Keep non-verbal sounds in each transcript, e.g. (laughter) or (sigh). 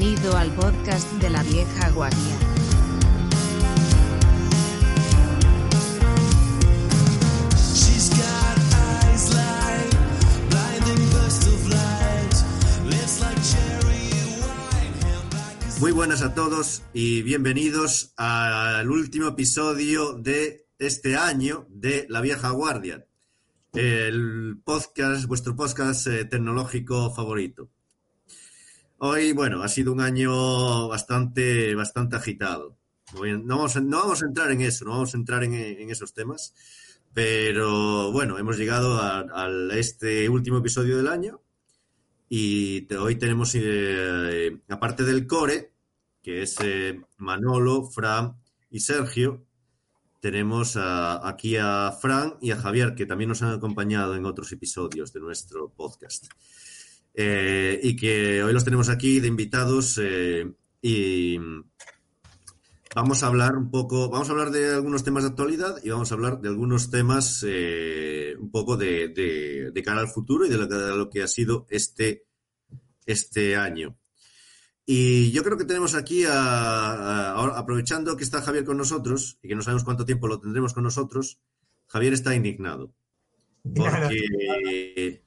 Bienvenido al podcast de la vieja guardia. Muy buenas a todos y bienvenidos al último episodio de este año de La Vieja Guardia, el podcast, vuestro podcast eh, tecnológico favorito. Hoy, bueno, ha sido un año bastante, bastante agitado. No vamos, a, no vamos a entrar en eso, no vamos a entrar en, esos temas, pero bueno, hemos llegado a, este último episodio del año y hoy tenemos, eh, aparte del core, que es eh, Manolo, Fran y Sergio, tenemos aquí a Fran y a Javier, que también nos han acompañado en otros episodios de nuestro podcast. Eh, y que hoy los tenemos aquí de invitados eh, y vamos a hablar un poco, vamos a hablar de algunos temas de actualidad y vamos a hablar de algunos temas eh, un poco de, de- de cara al futuro y de lo, que- de lo que ha sido este, este año. Y yo creo que tenemos aquí, a- a- aprovechando que está Javier con nosotros y que no sabemos cuánto tiempo lo tendremos con nosotros, Javier está indignado. Porque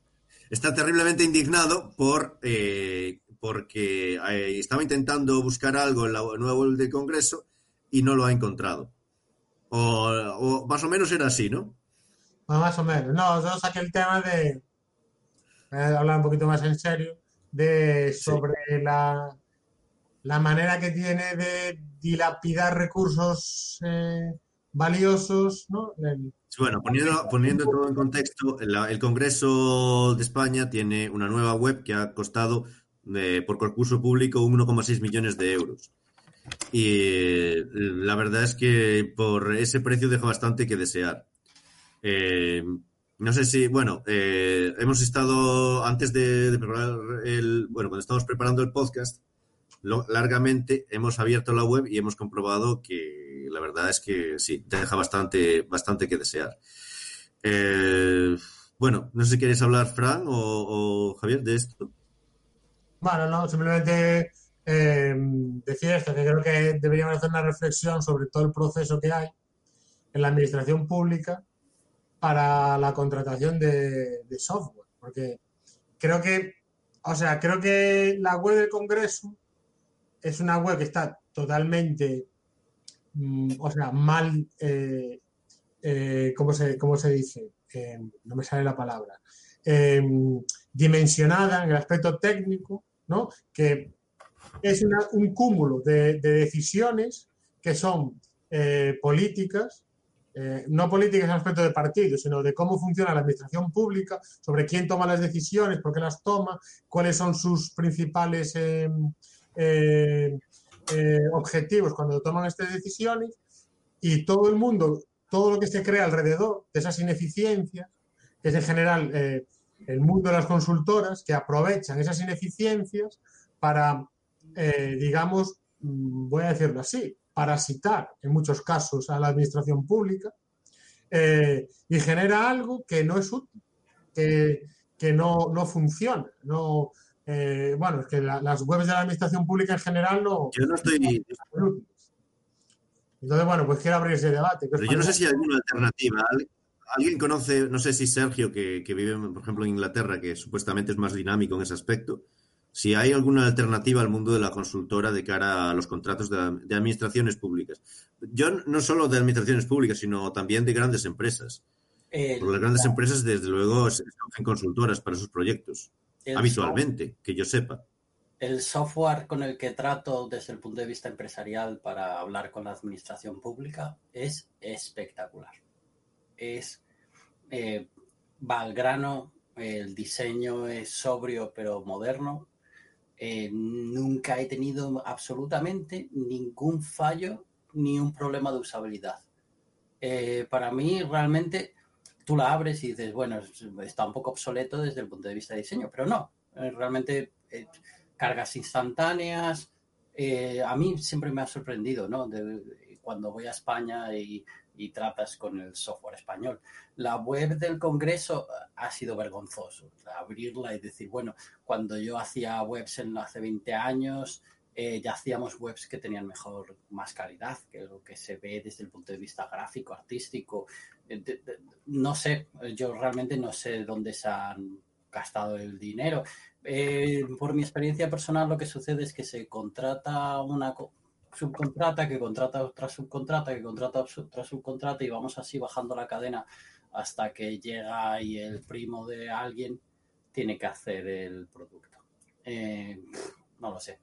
está terriblemente indignado por, eh, porque eh, estaba intentando buscar algo en la nueva web del Congreso y no lo ha encontrado. O, o más o menos era así, ¿no? Bueno, más o menos. No, yo saqué el tema de, hablar un poquito más en serio, de sobre la, la manera que tiene de dilapidar recursos eh, valiosos, ¿no? El- Bueno, poniendo, poniendo todo en contexto, el, el Congreso de España tiene una nueva web que ha costado eh, por concurso público 1,6 millones de euros. Y eh, la verdad es que por ese precio deja bastante que desear. Eh, no sé si, bueno, eh, hemos estado antes de, preparar el, bueno, cuando estamos preparando el podcast, lo- largamente hemos abierto la web y hemos comprobado que la verdad es que sí, deja bastante, bastante que desear. Eh, bueno, no sé si quieres hablar, Fran o, o Javier, de esto. Bueno, no, simplemente eh, decir esto, que creo que deberíamos hacer una reflexión sobre todo el proceso que hay en la administración pública para la contratación de, de software, porque creo que, o sea, creo que la web del Congreso es una web que está totalmente, mm, o sea, mal, eh, eh, ¿cómo se, cómo se dice? Eh, no me sale la palabra. Eh, dimensionada en el aspecto técnico, ¿no? Que es un cúmulo de, de decisiones que son eh, políticas, no políticas en el aspecto de partido, sino de cómo funciona la administración pública, sobre quién toma las decisiones, por qué las toma, cuáles son sus principales eh, eh, objetivos cuando toman estas decisiones y todo el mundo, todo lo que se crea alrededor de esas ineficiencias, es en general eh, el mundo de las consultoras, que aprovechan esas ineficiencias para, eh, digamos, mm, voy a decirlo así, parasitar en muchos casos a la administración pública eh, y genera algo que no es útil, que, que no, no funciona. No, eh, bueno, es que la- las webs de la administración pública en general no Yo no estoy. Entonces, bueno, pues quiero abrir ese debate. ¿Qué os pero yo no sé si hay alguna alternativa. ¿Al- ¿Alguien conoce, no sé si Sergio, que, que vive, por ejemplo, en Inglaterra, que supuestamente es más dinámico en ese aspecto, si hay alguna alternativa al mundo de la consultora de cara a los contratos de, de administraciones públicas? Yo no solo de administraciones públicas, sino también de grandes empresas. El, Porque las grandes empresas, desde luego, se escogen consultoras para sus proyectos, el habitualmente, que yo sepa. el software con el que trato desde el punto de vista empresarial para hablar con la administración pública es espectacular. Es eh, va al grano, el diseño es sobrio pero moderno. Eh, nunca he tenido absolutamente ningún fallo ni un problema de usabilidad. Eh, para mí, realmente, tú la abres y dices, bueno, es- está un poco obsoleto desde el punto de vista de diseño, pero no. Eh, realmente, eh, cargas instantáneas. eh, a mí siempre me ha sorprendido, ¿no? Cuando voy a España y, y tratas con el software español. La web del Congreso ha sido vergonzoso. Abrirla y decir, bueno, cuando yo hacía webs en, hace 20 años, eh, ya hacíamos webs que tenían mejor, más calidad, que lo que se ve desde el punto de vista gráfico, artístico. Eh, no sé, yo realmente no sé dónde se han gastado el dinero. Eh, por mi experiencia personal, lo que sucede es que se contrata una co- subcontrata, que contrata otra subcontrata, que contrata otra subcontrata y vamos así bajando la cadena hasta que llega y el primo de alguien tiene que hacer el producto. Eh, no lo sé.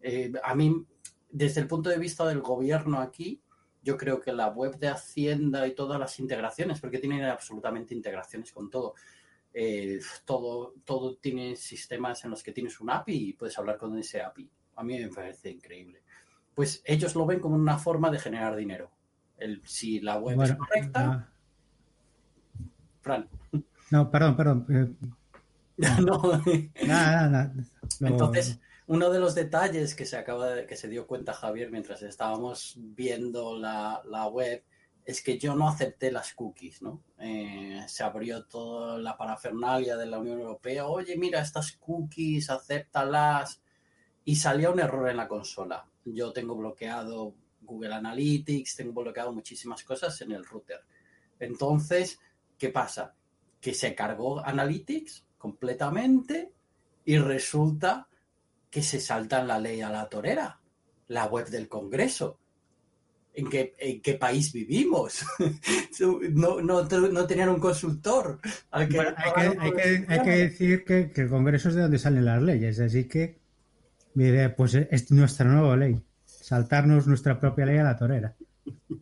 Eh, a mí, desde el punto de vista del gobierno aquí, yo creo que la web de Hacienda y todas las integraciones, porque tienen absolutamente integraciones con todo, eh, todo, todo tiene sistemas en los que tienes un API y puedes hablar con ese API. A mí me parece increíble. Pues ellos lo ven como una forma de generar dinero. El, si la web es correcta, ah, Fran, no, perdón, perdón. eh, (laughs) no, nada, nada, nada. Lo- Entonces, uno de los detalles que se acaba de, que se dio cuenta Javier mientras estábamos viendo la, la web es que yo no acepté las cookies, ¿no? Eh, se abrió toda la parafernalia de la Unión Europea. Oye, mira, estas cookies, acéptalas. Y salía un error en la consola. Yo tengo bloqueado Google Analytics, tengo bloqueado muchísimas cosas en el router. Entonces, ¿qué pasa? Que se cargó Analytics completamente y resulta que se salta la ley a la torera, la web del Congreso. ¿En qué, en qué país vivimos? (laughs) No, no, no tenían un consultor. al que- Bueno, hay, que, hay que- hay que decir que, que el Congreso es de donde salen las leyes, así que mi idea, pues es nuestra nueva ley, saltarnos nuestra propia ley a la torera.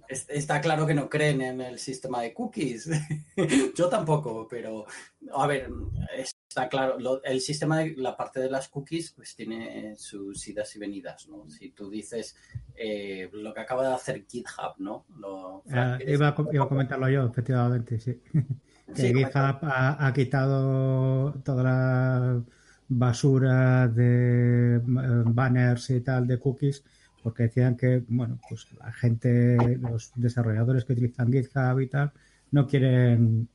Es- Está claro que no creen en el sistema de cookies. (laughs) Yo tampoco, pero a ver, está claro. lo- el sistema de la parte de las cookies, pues tiene sus idas y venidas, ¿no? Si tú dices eh, lo que acaba de hacer GitHub, ¿no? Lo- Ah, iba, a, iba a comentarlo yo, efectivamente, sí. Que Sí, GitHub ha, ha quitado toda la basura de eh, banners y tal de cookies porque decían que, bueno, pues la gente, los desarrolladores que utilizan GitHub y tal, no quieren,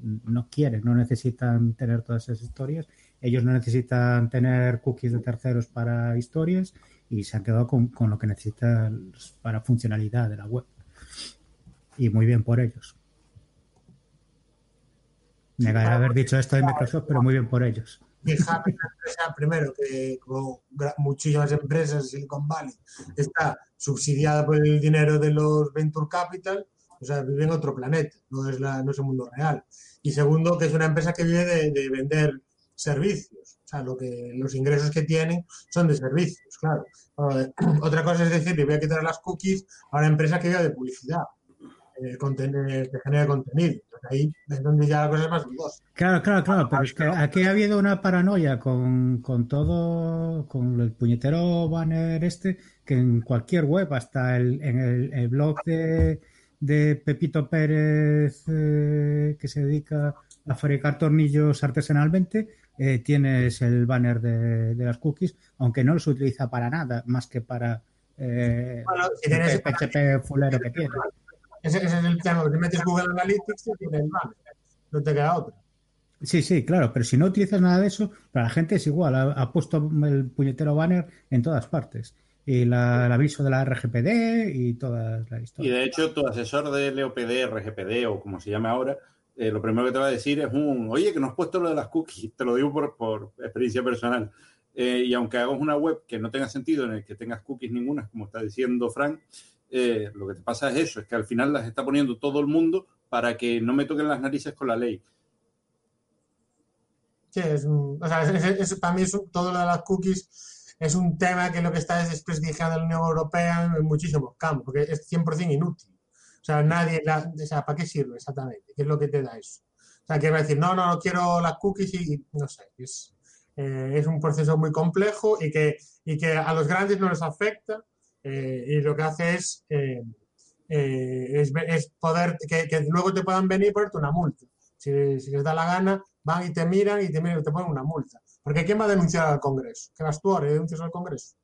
no quieren, no necesitan tener todas esas historias. Ellos no necesitan tener cookies de terceros para historias y se han quedado con, con lo que necesitan para funcionalidad de la web. Y muy bien por ellos. Negaré haber dicho esto de Microsoft, pero muy bien por ellos. Una empresa, primero, que como muchísimas empresas de Silicon Valley está subsidiada por el dinero de los Venture Capital, o sea, vive en otro planeta, no es, la, no es el mundo real. Y segundo, que es una empresa que vive de, de vender servicios, o sea, lo que, los ingresos que tienen son de servicios, claro. (clears throat) Otra cosa es decir, le voy a quitar las cookies a una empresa que vive de publicidad, eh, conten- eh, que genera contenido. Entonces, ahí es donde ya la cosa es más dudosa. Claro, claro, claro, pero es que aquí ha habido una paranoia con, con todo, con el puñetero banner este, que en cualquier web, hasta el, en el, el blog de, de Pepito Pérez, eh, que se dedica a fabricar tornillos artesanalmente, eh, tienes el banner de, de las cookies, aunque no los utiliza para nada, más que para eh, Bueno, si el tienes- PHP fulero que tiene. Ese, ese es el tema. Si metes Google Analytics, te tiene el banner. No te queda otra. Sí, sí, claro, pero si no utilizas nada de eso, para la gente es igual, ha, ha puesto el puñetero banner en todas partes. Y la- el aviso de la RGPD y toda la Y historia. de hecho, tu asesor de LOPD, RGPD o como se llame ahora, eh, lo primero que te va a decir es un, oye, que no has puesto lo de las cookies, te lo digo por, por experiencia personal. Eh, y aunque hagas una web que no tenga sentido en el que tengas cookies ninguna, como está diciendo Frank, eh, lo que te pasa es eso, es que al final las está poniendo todo el mundo para que no me toquen las narices con la ley. Sí, es un- o sea, es- es- es- para mí todo lo de las cookies es un tema que lo que está es desprestigiando a la Unión Europea en muchísimos campos, porque es 100% inútil. O sea, nadie, la- o sea, ¿para qué sirve exactamente? ¿Qué es lo que te da eso? O sea, que va a decir, no, no, no quiero las cookies y, y no sé, es, eh, es un proceso muy complejo y que, y que a los grandes no les afecta eh, y lo que hace es, eh, eh, es, es poder, que, que luego te puedan venir y ponerte una multa. Si, si les da la gana, van y te miran y te miran y te ponen una multa. Porque ¿quién va a denunciar al Congreso? ¿Qué vas tú ahora y denuncias al Congreso?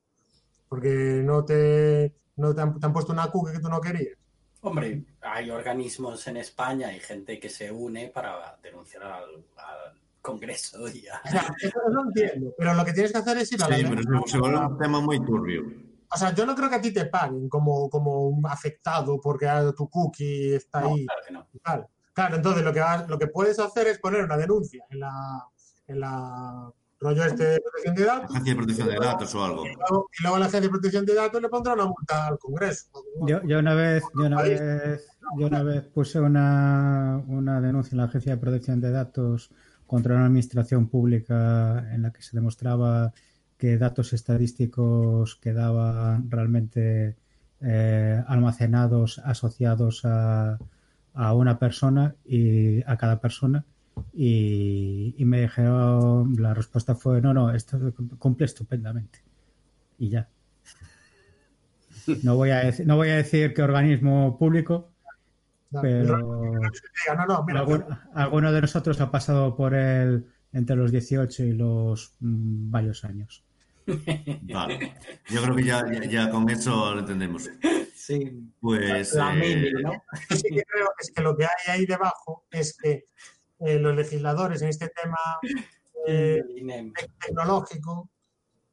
Porque no te, no te han, te han puesto una cookie que tú no querías. Hombre, hay organismos en España y gente que se une para denunciar al, al Congreso (laughs) ya. O sea, eso no entiendo, pero lo que tienes que hacer es ir a la Sí, pero se, se vuelve un tema muy turbio. O sea, yo no creo que a ti te paguen como, como un afectado porque tu cookie está No, ahí. claro que no. Claro, claro entonces lo que, lo que puedes hacer es poner una denuncia en la, en la rollo este de protección de datos Agencia de protección de datos o algo. y luego, y luego la agencia de protección de datos le pondrá una multa al Congreso. Yo, yo una vez, yo una vez, yo una vez puse una, una denuncia en la Agencia de Protección de Datos contra una administración pública en la que se demostraba que datos estadísticos quedaban realmente eh, almacenados asociados a, a una persona y a cada persona y, y me dijeron la respuesta fue no no esto cumple estupendamente y ya no voy a decir, no voy a decir qué organismo público No, pero diga, no, no, mira, algún- alguno de nosotros ha pasado por él entre los 18 y los mm, varios años (laughs) Vale. Yo creo que ya, ya, ya con eso lo entendemos. Sí. Pues. La eh, mini, ¿no? yo sí que creo que es que lo que hay ahí debajo es que eh, los legisladores en este tema (laughs) eh, tecnológico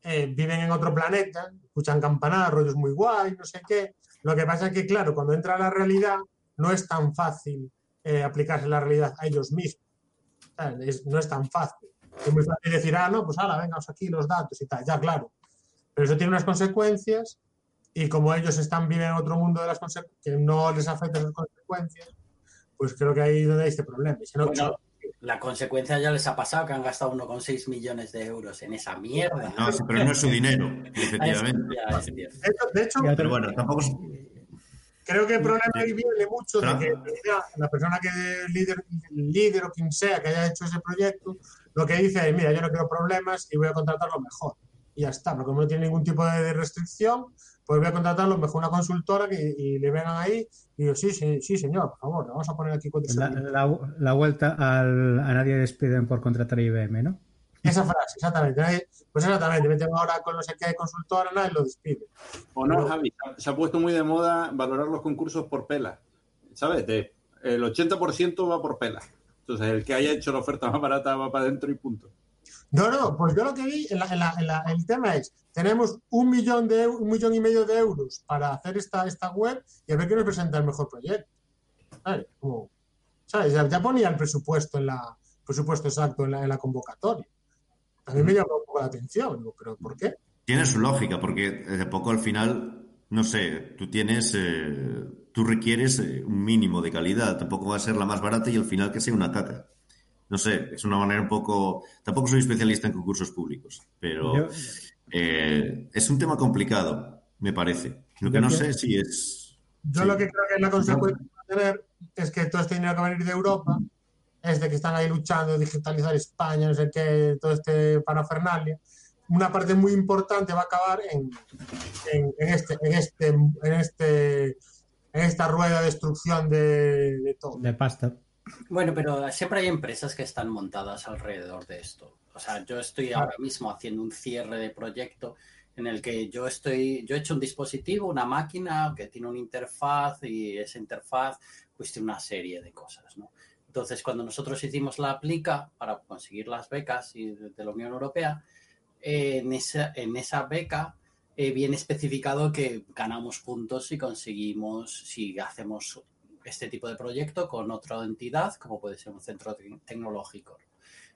eh, viven en otro planeta, escuchan campanar, rollos muy guay, no sé qué. Lo que pasa es que, claro, cuando entra la realidad, no es tan fácil eh, aplicarse la realidad a ellos mismos. Es- no es tan fácil. Es muy fácil decir, ah, no, pues ahora, vengaos aquí los datos y tal, ya, claro. Pero eso tiene unas consecuencias y como ellos están viven en otro mundo de las que no les afectan esas consecuencias, pues creo que ahí es donde hay este problema. Y si no, Bueno, la consecuencia ya les ha pasado que han gastado 1,6 millones de euros en esa mierda. No, sí, pero no es su dinero, Ah, (laughs) es- efectivamente. ya, es cierto. de hecho, de hecho, Ya, Pero bueno, tampoco es- Creo que el problema ahí viene mucho de que la persona que es líder, líder o quien sea que haya hecho ese proyecto, lo que dice es, mira, yo no quiero problemas y voy a contratar lo mejor. Y ya está, porque como no tiene ningún tipo de restricción, pues voy a contratar lo mejor una consultora que, y le vengan ahí y digo, sí, sí, sí, señor, por favor, le vamos a poner aquí cuatro la, la- la vuelta al, a nadie despiden por contratar a IBM ¿no? Esa frase, exactamente. Nadie- Pues exactamente, meten ahora con no sé qué consultora, nadie lo despide. O no, Javi, se ha puesto muy de moda valorar los concursos por pela. ¿Sabes? De- el 80% va por pela. Entonces, el que haya hecho la oferta más barata va para adentro y punto. No, no, pues yo lo que vi, en la- en la- en la- el tema es, tenemos un millón, de, un millón y medio de euros para hacer esta, esta web y a ver quién nos presenta el mejor proyecto. ¿Sabes? Como- ¿sabes? Ya, ya ponía el presupuesto en la presupuesto exacto en la, en la convocatoria. También me llamó un poco la atención, digo, pero ¿por qué? tiene su lógica, porque de poco al final, no sé, tú tienes, eh, tú requieres eh, un mínimo de calidad, tampoco va a ser la más barata y al final que sea una caca. No sé, es una manera un poco. Tampoco soy especialista en concursos públicos, pero Yo- eh, es un tema complicado, me parece. Lo que no sé si es. Yo Sí. lo que creo que es la consecuencia que va a tener es que todo este dinero que va a venir de Europa es de que están ahí luchando, digitalizar España, no sé qué, todo este parafernalia. Una parte muy importante va a acabar en, en, en este, en, este, en, este, en esta rueda de destrucción de, de todo. de pasta Bueno, pero siempre hay empresas que están montadas alrededor de esto. O sea, yo estoy ahora mismo haciendo un cierre de proyecto en el que yo estoy, yo he hecho un dispositivo, una máquina que tiene una interfaz y esa interfaz pues tiene una serie de cosas, ¿no? Entonces, cuando nosotros hicimos la aplica para conseguir las becas de la Unión Europea, eh, en, esa, en esa beca eh, viene especificado que ganamos puntos si conseguimos, si hacemos este tipo de proyecto con otra entidad, como puede ser un centro te- tecnológico.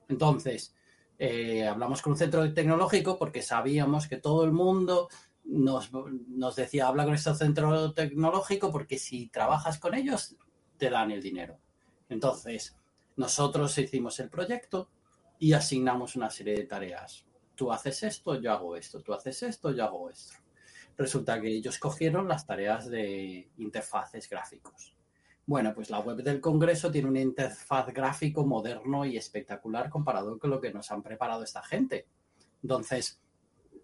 Entonces, eh, hablamos con un centro tecnológico porque sabíamos que todo el mundo nos, nos decía, habla con este centro tecnológico porque si trabajas con ellos, te dan el dinero. Entonces, nosotros hicimos el proyecto y asignamos una serie de tareas. Tú haces esto, yo hago esto. Tú haces esto, yo hago esto. Resulta que ellos cogieron las tareas de interfaces gráficos. Bueno, pues la web del Congreso tiene una interfaz gráfico moderno y espectacular comparado con lo que nos han preparado esta gente. Entonces,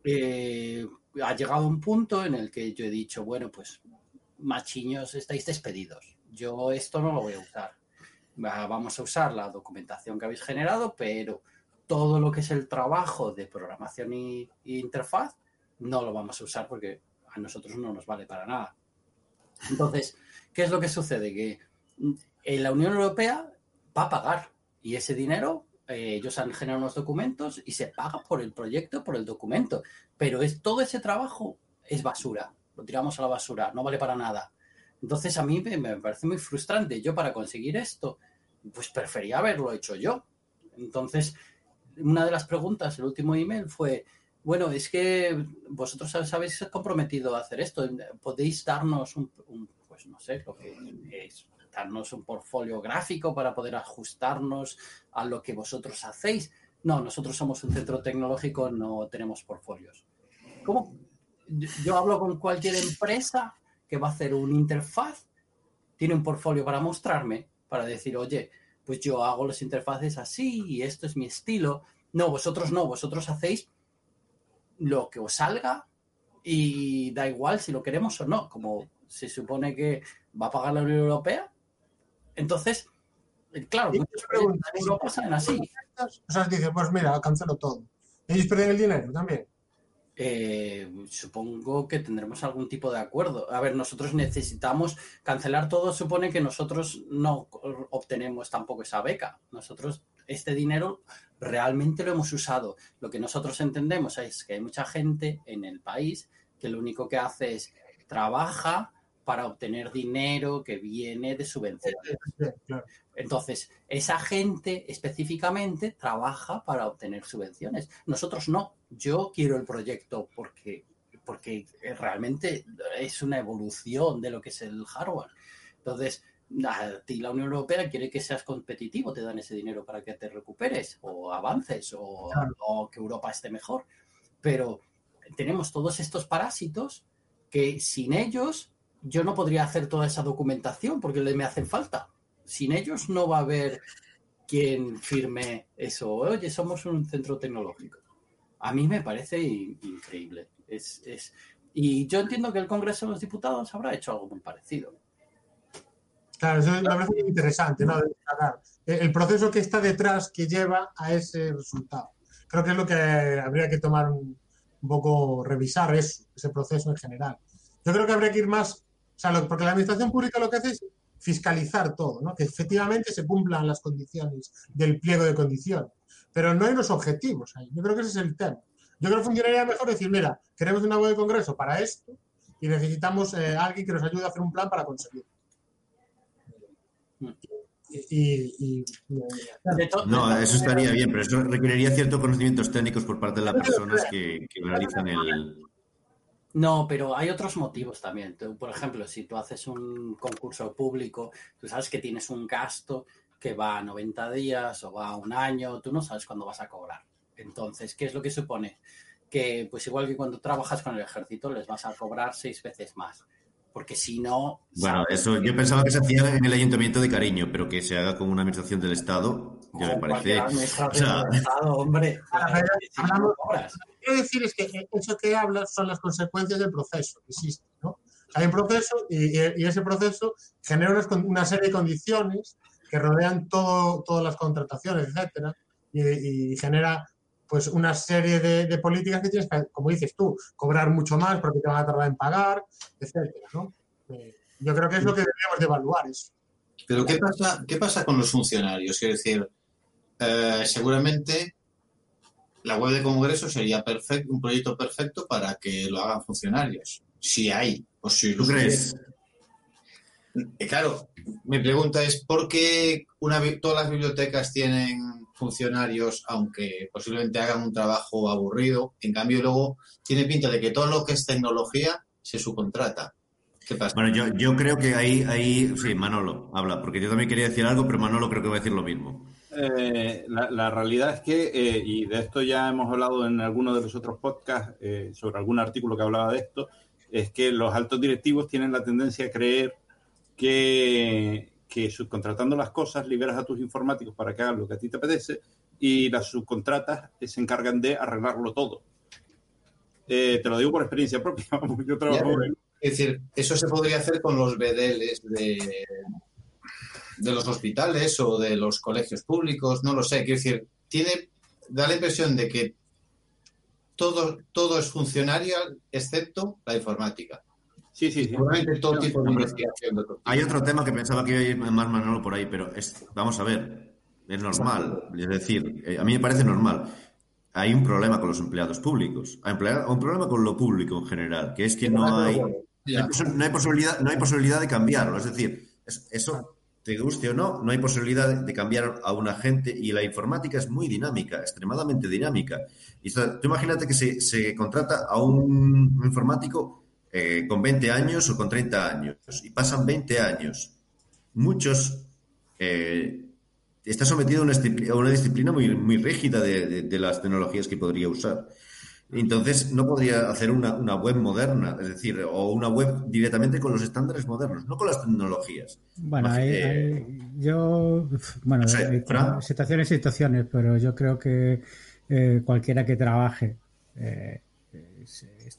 eh, ha llegado un punto en el que yo he dicho, bueno, pues machiños, estáis despedidos. Yo esto no lo voy a usar. Va- Vamos a usar la documentación que habéis generado, pero todo lo que es el trabajo de programación y, y interfaz no lo vamos a usar porque a nosotros no nos vale para nada. Entonces, ¿qué es lo que sucede? Que mm, eh, la Unión Europea va a pagar y ese dinero eh, ellos han generado unos documentos y se paga por el proyecto, por el documento. Pero es, todo ese trabajo es basura. Lo tiramos a la basura, no vale para nada. Entonces a mí me, parece muy frustrante. Yo para conseguir esto, pues prefería haberlo hecho yo. Entonces, una de las preguntas, el último email fue, bueno, es que vosotros os habéis comprometido a hacer esto. ¿Podéis darnos un, pues no sé, lo que es, darnos un portfolio gráfico para poder ajustarnos a lo que vosotros hacéis? No, nosotros somos un centro tecnológico, no tenemos portfolios. ¿Cómo? Yo hablo con cualquier empresa que va a hacer una interfaz, tiene un portfolio para mostrarme, para decir, oye, pues yo hago las interfaces así y esto es mi estilo. No, vosotros no, vosotros hacéis lo que os salga y da igual si lo queremos o no, como se supone que va a pagar la Unión Europea. Entonces, eh, claro, pregunto, proyectos en Europa salen así. O sea, dices, pues mira, cancelo todo. Ellos pierden el dinero también. Eh, supongo que tendremos algún tipo de acuerdo. A ver, nosotros necesitamos cancelar todo, supone que nosotros no obtenemos tampoco esa beca. Nosotros este dinero realmente lo hemos usado. Lo que nosotros entendemos es que hay mucha gente en el país que lo único que hace es trabaja para obtener dinero que viene de subvenciones. Entonces, esa gente específicamente trabaja para obtener subvenciones. Nosotros no. Yo quiero el proyecto porque, porque realmente es una evolución de lo que es el hardware. Entonces, a ti la Unión Europea quiere que seas competitivo, te dan ese dinero para que te recuperes o avances o, Claro. o que Europa esté mejor. Pero tenemos todos estos parásitos que sin ellos yo no podría hacer toda esa documentación porque le me hacen falta. Sin ellos no va a haber quien firme eso. Oye, somos un centro tecnológico. A mí me parece in- increíble. Es, es- Y yo entiendo que el Congreso de los Diputados habrá hecho algo muy parecido. Claro, eso me parece muy interesante, ¿no? El proceso que está detrás que lleva a ese resultado. Creo que es lo que habría que tomar un, un poco, revisar eso, ese proceso en general. Yo creo que habría que ir más, o sea, lo- porque la administración pública lo que hace es fiscalizar todo, ¿no? Que efectivamente se cumplan las condiciones del pliego de condiciones. Pero no hay unos objetivos ahí. Yo creo que ese es el tema. Yo creo que funcionaría mejor decir, mira, queremos una web de congreso para esto y necesitamos eh, alguien que nos ayude a hacer un plan para conseguirlo. Y, y- y- De to- No, eso estaría bien, pero eso requeriría ciertos conocimientos técnicos por parte de las personas que, que realizan el... No, pero hay otros motivos también. Por ejemplo, si tú haces un concurso público, tú sabes que tienes un gasto que va a 90 días o va a un año, tú no sabes cuándo vas a cobrar. Entonces, ¿qué es lo que supone? Que, pues igual que cuando trabajas con el ejército, les vas a cobrar seis veces más. Porque si no... Bueno, sabes eso yo pensaba que se hacía en el ayuntamiento de cariño, pero que se haga con una administración del Estado, ya me parece... o sea- del Estado, hombre. (laughs) Quiero decir es que eso que hablas son las consecuencias del proceso que existe, ¿no? Hay un proceso y, y- ese proceso genera unas una serie de condiciones que rodean todo, todas las contrataciones, etcétera, y, y genera pues una serie de, de políticas que tienes que, como dices tú, cobrar mucho más porque te van a tardar en pagar, etcétera, ¿no? Eh, yo creo que es lo que deberíamos de evaluar eso. Pero ¿qué pasa, qué pasa con los funcionarios? Quiero decir, eh, seguramente la web de Congreso sería perfecto, un proyecto perfecto para que lo hagan funcionarios. Si hay, o si ¿Tú los crees? Eh, Claro, mi pregunta es ¿por qué una, bi- todas las bibliotecas tienen funcionarios, aunque posiblemente hagan un trabajo aburrido? En cambio, luego tiene pinta de que todo lo que es tecnología se subcontrata. ¿Qué pasa? Bueno, yo, yo creo que ahí, ahí... Sí, Manolo, habla, porque yo también quería decir algo, pero Manolo creo que va a decir lo mismo. Eh, la, la realidad es que, eh, y de esto ya hemos hablado en alguno de los otros podcasts eh, sobre algún artículo que hablaba de esto, es que los altos directivos tienen la tendencia a creer que, que subcontratando las cosas liberas a tus informáticos para que hagan lo que a ti te apetece y las subcontratas se encargan de arreglarlo todo. Eh, te lo digo por experiencia propia. (laughs) Yo trabajo Ya, Es decir, eso se podría hacer con los BDLs de, de los hospitales o de los colegios públicos, no lo sé. Quiero decir, tiene, da la impresión de que todo, todo es funcionarial excepto la informática. Sí, sí, sí. Seguramente todo tipo de investigación. tipo. Hay otro tema que pensaba que iba a ir más Manolo por ahí, pero es, vamos a ver. es normal. Es decir, eh, a mí me parece normal. Hay un problema con los empleados públicos. Hay un problema- con lo público en general, que es que no hay, no hay, posibilidad, no hay posibilidad de cambiarlo. Es decir, es- eso, te guste o no, no hay posibilidad de cambiar a una gente y la informática es muy dinámica, extremadamente dinámica. Y tú imagínate que se, se contrata a un informático eh, con 20 años o con 30 años y pasan 20 años. Muchos eh, está sometido a una, discipli- a una disciplina muy, muy rígida de, de- de las tecnologías que podría usar. Entonces, no podría hacer una, una web moderna, es decir, o una web directamente con los estándares modernos, no con las tecnologías. Bueno, Imagi- hay- eh, hay- yo, bueno, no sé, Fran. situaciones y situaciones, pero yo creo que eh, cualquiera que trabaje, eh, eh,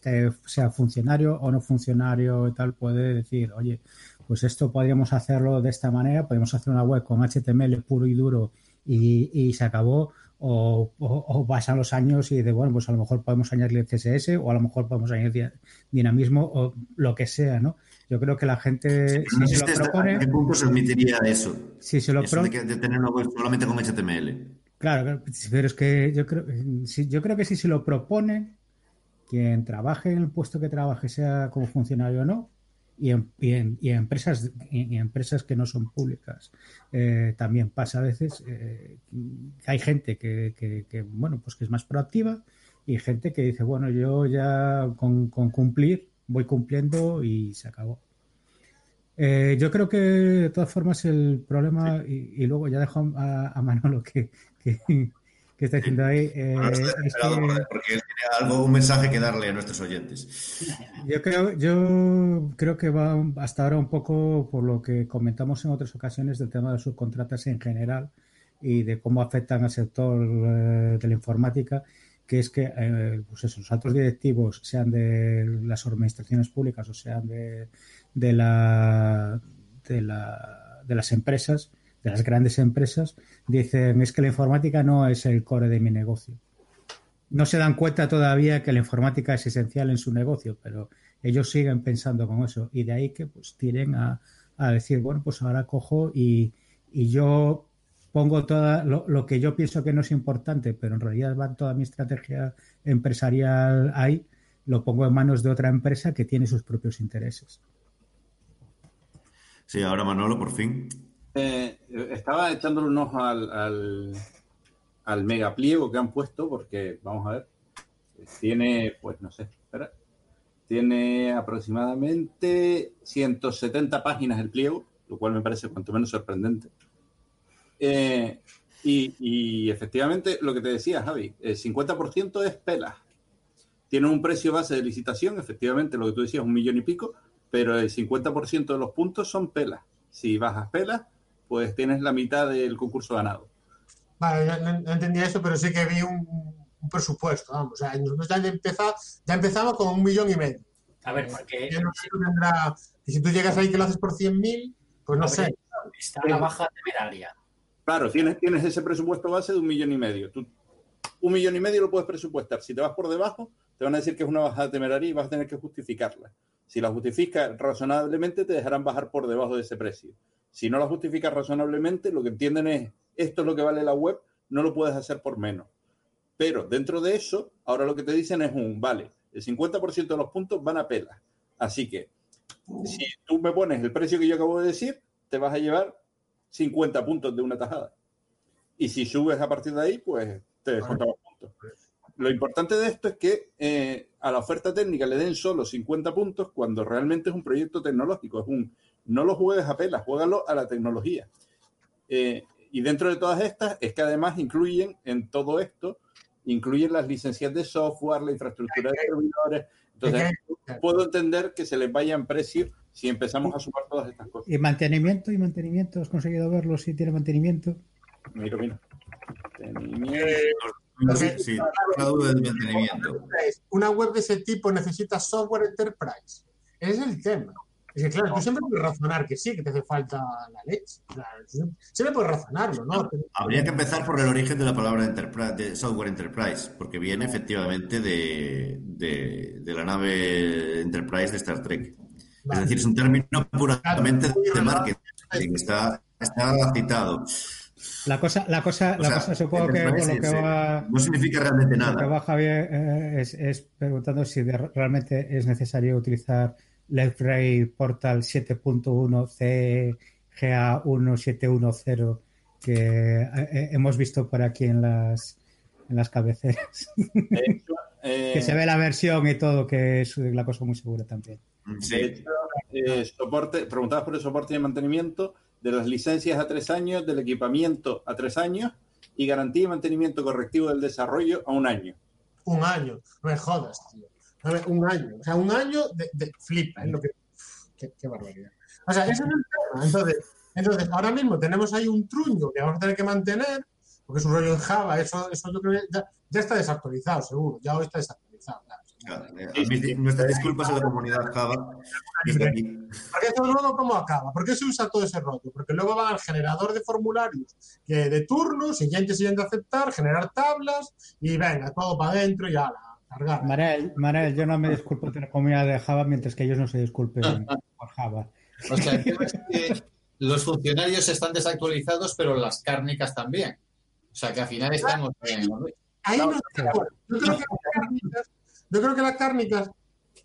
esté, sea funcionario o no funcionario y tal, puede decir, oye, pues esto podríamos hacerlo de esta manera, podríamos hacer una web con HTML puro y duro y, y se acabó. O, o- o pasan los años y de bueno, pues a lo mejor podemos añadirle CSS o a lo mejor podemos añadir dinamismo o lo que sea, ¿no? Yo creo que la gente, no si se lo propone, qué punto se admitiría eso, si se lo eso pro- de, que- de tener una web solamente con HTML. Claro, pero es que yo creo, sí, yo creo que si se lo propone, quien trabaje en el puesto que trabaje, sea como funcionario o no, y en, y en- y en empresas, y empresas que no son públicas, eh, también pasa a veces eh, que hay gente que, que- que, bueno, pues que es más proactiva y gente que dice, bueno, yo ya con, con cumplir voy cumpliendo y se acabó. Eh, yo creo que de todas formas el problema, y, y luego ya dejo a, a Manolo que, que, que está diciendo ahí, (laughs) eh, es que porque él tiene algo, un mensaje que darle a nuestros oyentes. (laughs) yo creo, yo creo que va hasta ahora un poco por lo que comentamos en otras ocasiones del tema de subcontratas en general y de cómo afectan al sector eh, de la informática, que es que eh, pues eso, los altos directivos, sean de las administraciones públicas o sean de, de, la, de, la, de las empresas, de las grandes empresas, dicen es que la informática no es el core de mi negocio no se dan cuenta todavía que la informática es esencial en su negocio, pero ellos siguen pensando con eso y de ahí que pues tiren a, a decir, bueno, pues ahora cojo y, y yo pongo todo lo, lo, que yo pienso que no es importante, pero en realidad va toda mi estrategia empresarial ahí, lo pongo en manos de otra empresa que tiene sus propios intereses. Sí, ahora Manolo, por fin. Eh, estaba echándole un ojo al, al, al megapliego que han puesto, porque vamos a ver, tiene, pues no sé, espera, tiene aproximadamente 170 páginas el pliego, lo cual me parece cuanto menos sorprendente. Eh, y, y, efectivamente, lo que te decía, Javi, el 50% es pela. Tiene un precio base de licitación, efectivamente, lo que tú decías, un millón y pico, pero el 50% de los puntos son pelas. Si bajas pelas, pues tienes la mitad del concurso ganado. Vale, no, no entendía eso, pero sí que vi un, un presupuesto, vamos. O sea, nosotros ya, empezamos, ya empezamos con un millón y medio. A ver, porque... Yo no sé si tendrá... Y si tú llegas ahí que lo haces por 100.000, pues no sé. Está la baja temeraria. Claro, tienes, tienes ese presupuesto base de un millón y medio. Tú, un millón y medio lo puedes presupuestar. Si te vas por debajo, te van a decir que es una bajada temeraria y vas a tener que justificarla. Si la justificas razonablemente, te dejarán bajar por debajo de ese precio. Si no la justificas razonablemente, lo que entienden es esto es lo que vale la web, no lo puedes hacer por menos. Pero dentro de eso, ahora lo que te dicen es un, vale, el 50% de los puntos van a pela. Así que, si tú me pones el precio que yo acabo de decir, te vas a llevar 50 puntos de una tajada. Y si subes a partir de ahí, pues te descontamos puntos. Lo importante de esto es que eh, a la oferta técnica le den solo 50 puntos cuando realmente es un proyecto tecnológico. Es un, no lo juegues a pelas, juégalo a la tecnología. Eh, y dentro de todas estas es que además incluyen en todo esto, incluyen las licencias de software, la infraestructura de servidores. Entonces, puedo entender que se les vaya en precio si empezamos a sumar todas estas cosas. ¿Y mantenimiento? ¿Y mantenimiento? ¿Has conseguido verlo si tiene mantenimiento? Mira, mira. Mantenimiento. Sí, sí, la duda del mantenimiento. Una web de ese tipo necesita software enterprise. Ese es el tema. Es que, claro, tú siempre puedes razonar que sí, que te hace falta la leche. Claro, siempre puedes razonarlo, ¿no? Habría que empezar por el origen de la palabra enterprise, de software enterprise, porque viene efectivamente de, de, de la nave Enterprise de Star Trek. Vale. Es decir, es un término puramente de marketing, está, está citado. La cosa, la cosa, O la sea, cosa supongo que por lo que va, no significa realmente lo que nada. va Javier eh, es, es preguntando si de- realmente es necesario utilizar LeftRay Portal 7.1 CGA1710 que eh, eh, hemos visto por aquí en las en las cabeceras. De hecho, (laughs) eh, que se ve la versión y todo, que es la cosa muy segura también. De hecho, eh, soporte, preguntabas por el soporte y mantenimiento de las licencias a tres años, del equipamiento a tres años y garantía y mantenimiento correctivo del desarrollo a un año. Un año. No me jodas, tío. A ver, un año. O sea, un año de, de flipa, es lo que. Qué, qué barbaridad. O sea, ese es el tema. Entonces, entonces, ahora mismo tenemos ahí un truño que vamos a tener que mantener, porque es un rollo en Java. Eso, eso yo creo que ya, ya está desactualizado, seguro. Ya hoy está desactualizado. claro. Admite- Nuestras disculpas a la comunidad Java desde aquí. Porque eso luego, ¿cómo acaba? ¿Por qué se usa todo ese rollo? Porque luego va al generador de formularios que de turno, siguiente, siguiente, aceptar, generar tablas y venga, todo para adentro y a la cargar. Marel, Marel, yo no me disculpo de la comunidad de Java mientras que ellos no se disculpen (laughs) por Java. O sea, el tema es que los funcionarios están desactualizados, pero las cárnicas también. O sea, que al final estamos en... Ahí no. Yo creo que las cárnicas, yo creo que las cárnicas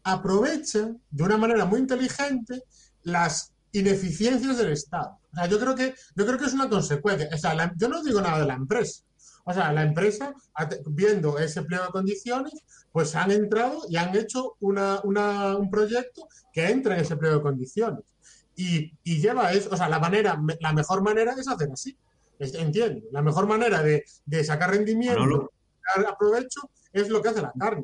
aprovechan de una manera muy inteligente las ineficiencias del Estado. O sea, yo creo que, yo creo que es una consecuencia. O sea, la- yo no digo nada de la empresa. O sea, la empresa, viendo ese pliego de condiciones, pues han entrado y han hecho una, una- un proyecto que entra en ese pliego de condiciones. Y, y lleva eso, o sea, la manera, la mejor manera es hacer así. Entiendo. La mejor manera de, de sacar rendimiento, Manolo. sacar provecho, es lo que hace la carne.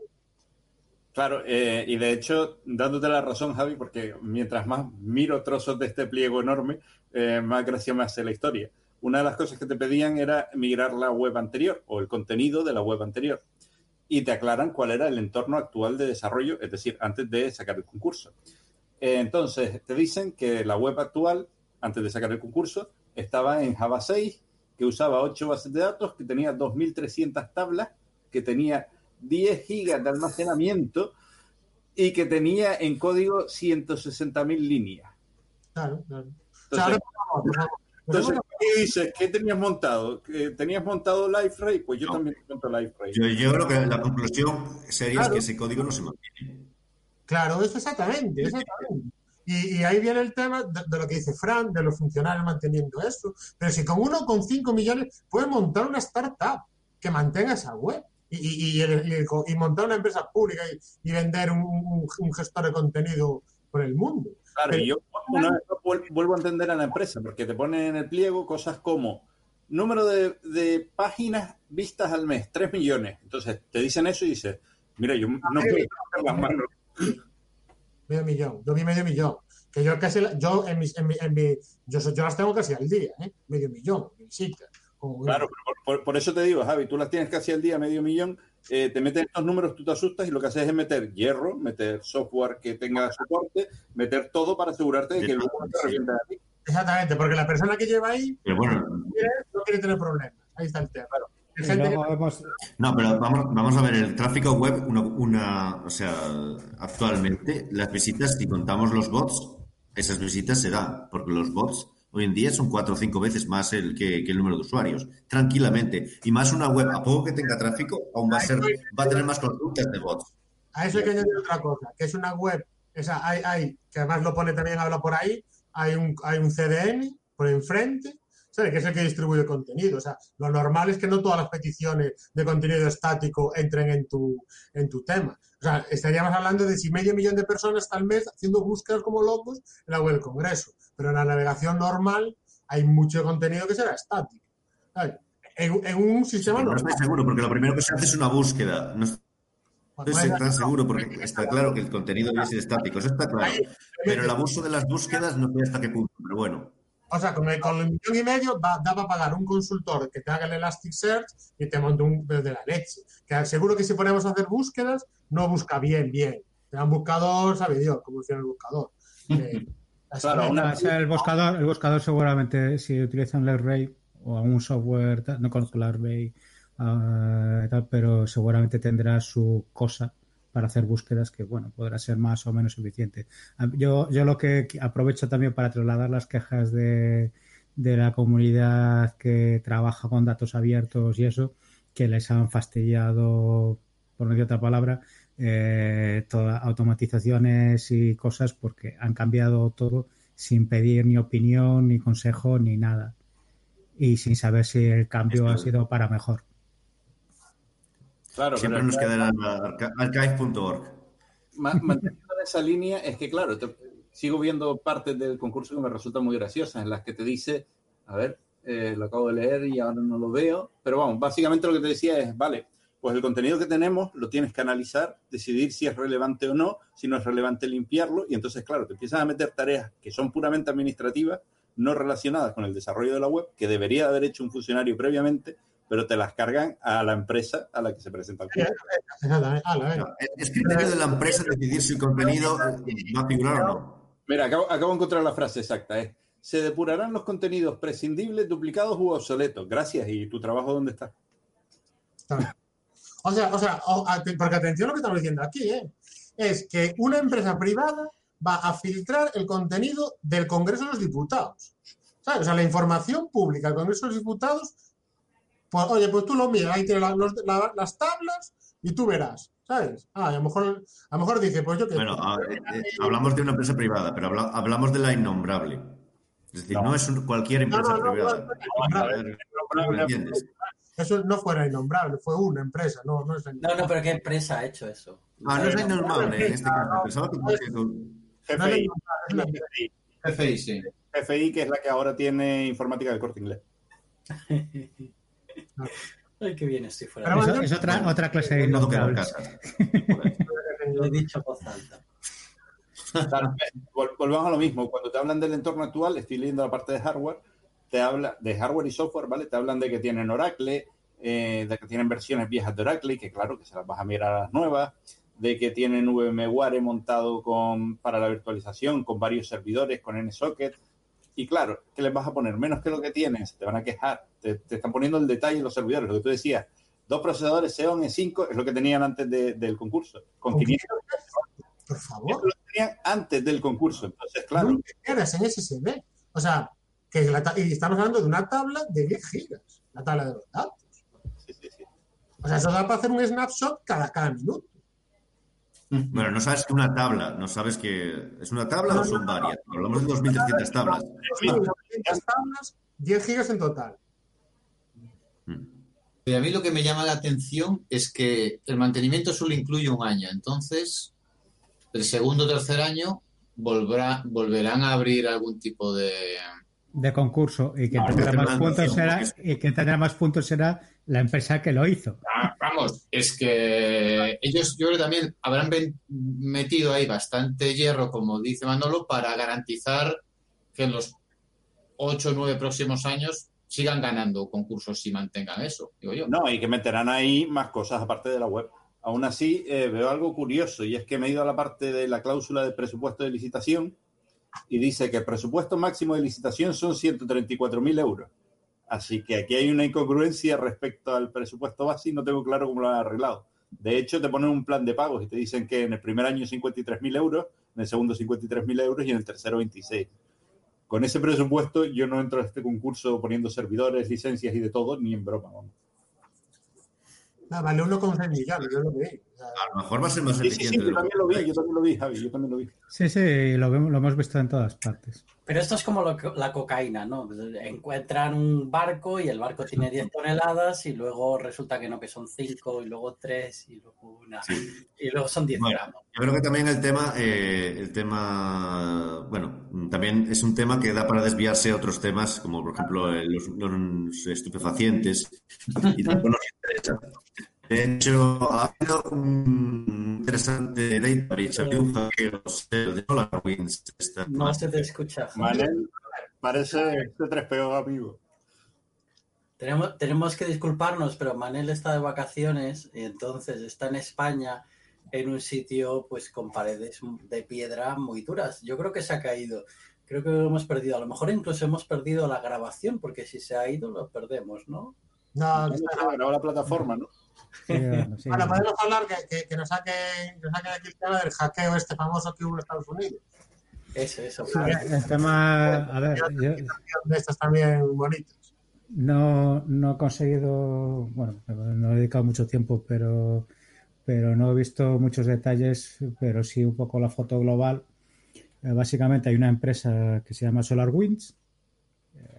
Claro, eh, y de hecho, dándote la razón, Javi, porque mientras más miro trozos de este pliego enorme, eh, más gracia me hace la historia. Una de las cosas que te pedían era migrar la web anterior o el contenido de la web anterior. Y te aclaran cuál era el entorno actual de desarrollo, es decir, antes de sacar el concurso. Entonces, te dicen que la web actual, antes de sacar el concurso, estaba en Java 6, que usaba 8 bases de datos, que tenía 2.300 tablas, que tenía 10 gigas de almacenamiento y que tenía en código 160.000 líneas. Claro, claro. O sea, Entonces, ahora, entonces, ¿qué dices? ¿Qué tenías montado? ¿Que ¿Tenías montado LiveRay? Pues yo No. también monto LiveRay. Yo, yo creo que la conclusión sería Claro. que ese código no se mantiene. Claro, eso exactamente, exactamente. Y, y ahí viene el tema de, de lo que dice Fran, de los funcionarios manteniendo esto. Pero si con uno con 5 millones puedes montar una startup que mantenga esa web y, y- y el- y el- y montar una empresa pública y, y vender un, un- un gestor de contenido por el mundo. Claro, y yo una vez vuelvo a entender a la empresa, porque te ponen en el pliego cosas como número de, de páginas vistas al mes, 3 millones. Entonces te dicen eso y dices, mira, yo no puedo meter las manos. Medio millón, yo vi medio millón. Que yo casi, yo en mis, en mi, en mi- yo, yo las tengo casi al día, ¿eh? Medio millón de visitas. Como- Claro, pero por, por- por eso te digo, Javi, tú las tienes casi al día, medio millón, eh, te meten estos números, tú te asustas y lo que haces es meter hierro, meter software que tenga soporte, meter todo para asegurarte de que luego no te revienten a ti. Exactamente, porque la persona que lleva ahí quiere- no quiere tener problemas. Ahí está el tema. No, pero vamos, vamos a ver, el tráfico web, una, una- o sea, actualmente las visitas, si contamos los bots, esas visitas se dan, porque los bots hoy en día son cuatro o cinco veces más el que, que el número de usuarios, tranquilamente. Y más una web, a poco que tenga tráfico, aún va a ser, va a tener más consultas de bots. A eso hay que añadir otra cosa, que es una web, esa hay, hay, que además lo pone también, habla por ahí, hay un, hay un CDN por enfrente, ¿sabes? que es el que distribuye contenido. O sea, lo normal es que no todas las peticiones de contenido estático entren en tu, en tu tema. O sea, estaríamos hablando de si medio millón de personas al mes haciendo búsquedas como locos en la web del Congreso. Pero en la navegación normal hay mucho contenido que será estático. ¿sabes? En, en un sistema no normal. estoy seguro, porque lo primero que se hace es una búsqueda. No Pues estoy tan seguro, porque está claro que el contenido debe ser estático, eso está claro. Pero el abuso de las búsquedas no sé hasta qué punto, pero bueno. O sea, con el, con el millón y medio va, da para pagar un consultor que te haga el Elasticsearch y te monte un de la leche. Que seguro que si ponemos a hacer búsquedas, no busca bien, bien. Te da un buscador, sabe Dios cómo funciona el buscador. Eh, (laughs) Claro, una- el buscador, el buscador seguramente si utilizan LaRay o algún software, tal, no conozco LaRay, ah, tal, pero seguramente tendrá su cosa para hacer búsquedas que, bueno, podrá ser más o menos eficiente. Ah, Yo, yo lo que aprovecho también para trasladar las quejas de, de la comunidad que trabaja con datos abiertos y eso, que les han fastidiado, por no decir otra palabra, eh, todas automatizaciones y cosas porque han cambiado todo sin pedir ni opinión, ni consejo, ni nada. Y sin saber si el cambio ha sido para mejor. Claro, Siempre pero nos quedará archive.org. ma- manteniendo en esa línea, es que, claro, te- sigo viendo partes del concurso que me resultan muy graciosas, en las que te dice, a ver, eh, lo acabo de leer y ahora no lo veo, pero vamos, básicamente lo que te decía es, vale, pues el contenido que tenemos lo tienes que analizar, decidir si es relevante o no, si no es relevante limpiarlo, y entonces, claro, te empiezas a meter tareas que son puramente administrativas, no relacionadas con el desarrollo de la web, que debería haber hecho un funcionario previamente, pero te las cargan a la empresa a la que se presenta el venga. No, Es criterio de la empresa decidir si el contenido eh, va a figurar o no. Mira, acabo, acabo de encontrar la frase exacta. Es, se depurarán los contenidos prescindibles, duplicados u obsoletos. Gracias. ¿Y tu trabajo dónde está? O sea, o sea, porque atención a lo que estamos diciendo aquí, ¿eh? Es que una empresa privada va a filtrar el contenido del Congreso de los Diputados. ¿Sabes? O sea, la información pública del Congreso de los Diputados, pues, oye, pues tú lo miras, ahí tienes la- los- la- las tablas y tú verás, ¿sabes? Ah, y a lo mejor, a lo mejor dice, pues yo que... Bueno, a- eh, eh, hablamos de una empresa privada, pero habla- hablamos de la innombrable. Es decir, no, es un- cualquier empresa no, no, privada. no, A ver, ¿me entiendes? Eso no fuera innombrable, fue una empresa, no, no es No, no, pero ¿qué empresa ha hecho eso? Ah, no es innombrable en este caso. Pensaba que GFI. GFI, GFI, sí. GFI, que es la que ahora tiene informática del corte inglés. Ay, qué bien estoy fuera. Pero de- Eso es otra, otra clase de innombrables. Lo he dicho voz alta. Volvamos a lo mismo. Cuando te hablan del entorno actual, estoy leyendo la parte de hardware, te habla de hardware y software, ¿vale? Te hablan de que tienen Oracle, eh, de que tienen versiones viejas de Oracle, que claro, que se las vas a mirar a las nuevas, de que tienen VMware montado con, para la virtualización, con varios servidores, con NSocket. Y claro, ¿qué les vas a poner? Menos que lo que tienes, te van a quejar. Te, te están poniendo el detalle en los servidores. Lo que tú decías, dos procesadores Xeon E5 es lo que tenían antes de- del concurso. Con ¿Con 500 Por favor. lo tenían antes del concurso. Entonces, claro, quedas en SSD. O sea, que la y estamos hablando de una tabla de 10 gigas, la tabla de los datos. sí, sí, sí. O sea, eso da para hacer un snapshot cada, cada minuto. Bueno, no sabes que una tabla, no sabes que es una tabla o son varias. Hablamos de 2.300 tablas. Sí, 900 tablas, 10 gigas en total. Y a mí lo que me llama la atención es que el mantenimiento solo incluye un año. Entonces, el segundo o tercer año volverá, volverán a abrir algún tipo de... de concurso y que tendrá más puntos será y que tendrá más puntos será la empresa que lo hizo. Ah, vamos, es que ellos yo creo que también habrán metido ahí bastante hierro, como dice Manolo, para garantizar que en los ocho o nueve próximos años sigan ganando concursos y mantengan eso, digo yo. No, y que meterán ahí más cosas aparte de la web. Aún así, eh, veo algo curioso y es que me he ido a la parte de la cláusula de presupuesto de licitación y dice que el presupuesto máximo de licitación son 134.000 euros. Así que aquí hay una incongruencia respecto al presupuesto base y no tengo claro cómo lo han arreglado. De hecho, te ponen un plan de pagos y te dicen que en el primer año 53.000 euros, en el segundo 53.000 euros y en el tercero 26. Con ese presupuesto yo no entro a este concurso poniendo servidores, licencias y de todo, ni en broma. vamos. Vale 1,6 millones, yo lo vi. O sea, A lo mejor va a ser más Sí, sí, sí, eficiente. de yo también lo vi, yo también lo vi, Javi, yo también lo vi. Sí, sí, lo, vemos- lo hemos visto en todas partes. Pero esto es como lo la cocaína, ¿no? Encuentran un barco y el barco tiene 10 toneladas y luego resulta que no, que son 5 y luego 3 y luego una. Y luego son 10 Bueno, gramos. Yo creo que también el tema, eh, el tema, bueno, también es un tema que da para desviarse a otros temas, como por ejemplo eh, los, los estupefacientes, y tampoco nos interesa. De hecho, ha habido un interesante data breach, había un hackeo de SolarWinds esta No se te escucha. Manel parece este tres peor amigo. Tenemos, tenemos que disculparnos, pero Manel está de vacaciones y entonces está en España en un sitio pues con paredes de piedra muy duras. Yo creo que se ha caído. Creo que lo hemos perdido. A lo mejor incluso hemos perdido la grabación porque si se ha ido lo perdemos, ¿no? no, No está- se grabó la plataforma, ¿no? Sí, bueno, (laughs) sí. Bueno, podemos hablar que, que, que nos saque, que nos saque aquí el tema del hackeo este famoso que hubo en Estados Unidos. Eso, eso. Sí, el tema, a ver, yo De estas también bonitas. no, no he conseguido, bueno, no he dedicado mucho tiempo, pero, pero no he visto muchos detalles, pero sí un poco la foto global. Eh, básicamente hay una empresa que se llama SolarWinds,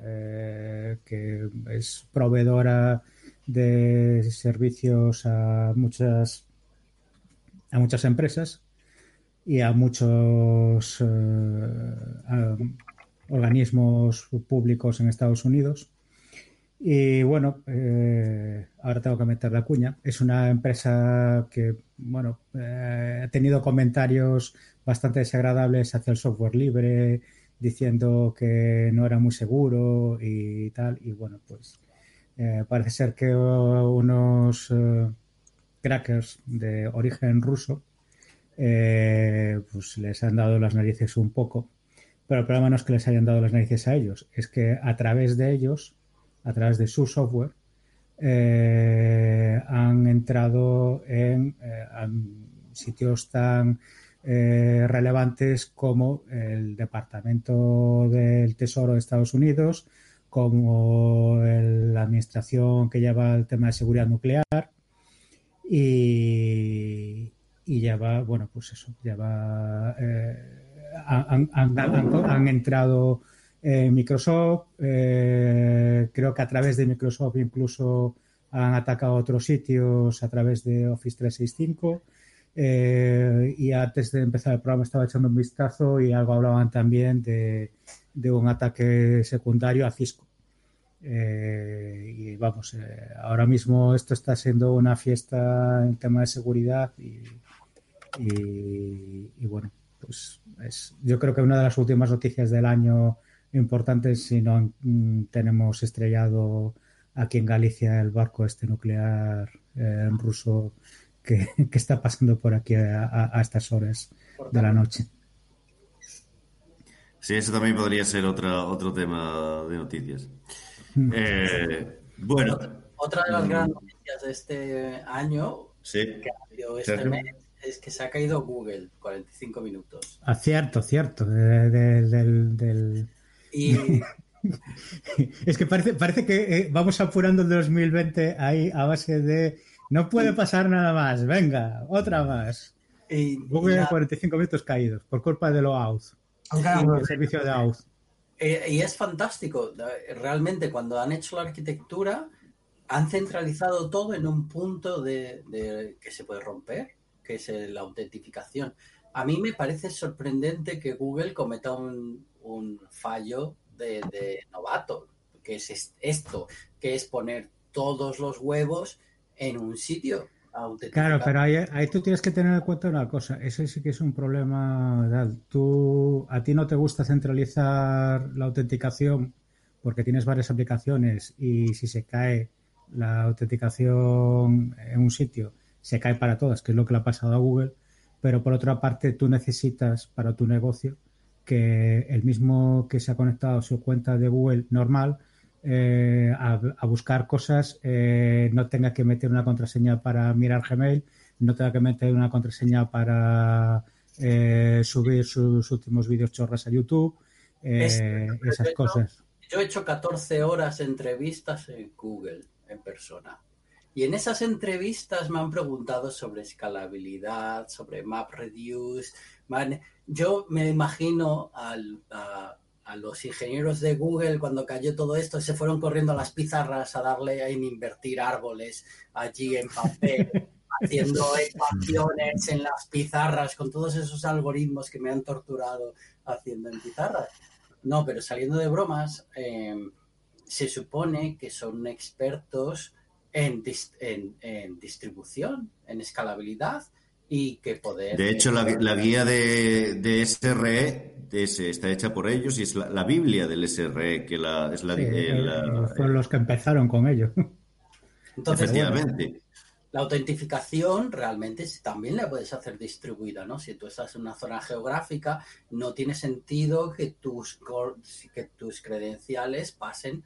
eh, que es proveedora de servicios a muchas a muchas empresas y a muchos eh, organismos públicos en Estados Unidos. Y bueno, eh, ahora tengo que meter la cuña. Es una empresa que, bueno, eh, ha tenido comentarios bastante desagradables hacia el software libre, diciendo que no era muy seguro y tal. Y bueno, pues eh, parece ser que unos eh, crackers de origen ruso eh, pues les han dado las narices un poco. Pero el problema no es que les hayan dado las narices a ellos, es que a través de ellos, a través de su software, han entrado en, sitios tan relevantes como el Departamento del Tesoro de Estados Unidos, como la administración que lleva el tema de seguridad nuclear y, y lleva, bueno, pues eso, lleva, eh, han, entrado en Microsoft, eh, creo que a través de Microsoft incluso han atacado otros sitios a través de Office 365. Eh, y antes de empezar el programa estaba echando un vistazo y algo hablaban también de, de un ataque secundario a Cisco. Eh, y vamos, eh, ahora mismo esto está siendo una fiesta en tema de seguridad y, y- y bueno, pues es, yo creo que una de las últimas noticias del año importantes si no mm, tenemos estrellado aquí en Galicia el barco este nuclear eh, ruso que, (laughs) que está pasando por aquí a, a- a estas horas de la noche. Sí, eso también podría ser otra, otro tema de noticias. Eh, bueno, Otra de las Mm. grandes noticias de este año, sí. que ha habido este mes, es que se ha caído Google, 45 minutos. Ah, cierto, cierto. de- de- del, del- Y (laughs) Es que parece, parece que eh, vamos apurando el 2020 ahí a base de no puede pasar nada más, venga, otra más. y Google ya- 45 minutos caídos por culpa de lo Auth, Aunque el servicio de. Eh, y es fantástico. Realmente, cuando han hecho la arquitectura, han centralizado todo en un punto de, de- que se puede romper, que es el- la autentificación. A mí me parece sorprendente que Google cometa un, un fallo de, de novato, que es es- esto, que es poner todos los huevos en un sitio. Claro, pero ahí, ahí tú tienes que tener en cuenta una cosa, ese sí que es un problema. Tú, a ti no te gusta centralizar la autenticación porque tienes varias aplicaciones y si se cae la autenticación en un sitio, se cae para todas, que es lo que le ha pasado a Google, pero por otra parte tú necesitas para tu negocio que el mismo que se ha conectado a su cuenta de Google normal eh, a, a buscar cosas eh, no tenga que meter una contraseña para mirar Gmail, no tenga que meter una contraseña para eh, subir sus últimos vídeos chorras a YouTube, Es- esas cosas. Yo he hecho 14 horas de entrevistas en Google en persona. Y en esas entrevistas me han preguntado sobre escalabilidad, sobre MapReduce. man- Yo me imagino al- a, a los ingenieros de Google cuando cayó todo esto, se fueron corriendo a las pizarras a darle en invertir árboles allí en papel, (laughs) haciendo ecuaciones en las pizarras con todos esos algoritmos que me han torturado haciendo en pizarras. No, pero saliendo de bromas, eh, se supone que son expertos en, en- en distribución, en escalabilidad y que poder... De hecho, la, la guía de, de SRE es- está hecha por ellos y es la, la Biblia del SRE, que la, es la, Sí, eh, eh, la- fueron los que empezaron con ello. (laughs) Entonces, efectivamente. la autentificación realmente también la puedes hacer distribuida, ¿no? Si tú estás en una zona geográfica, no tiene sentido que tus, que tus credenciales pasen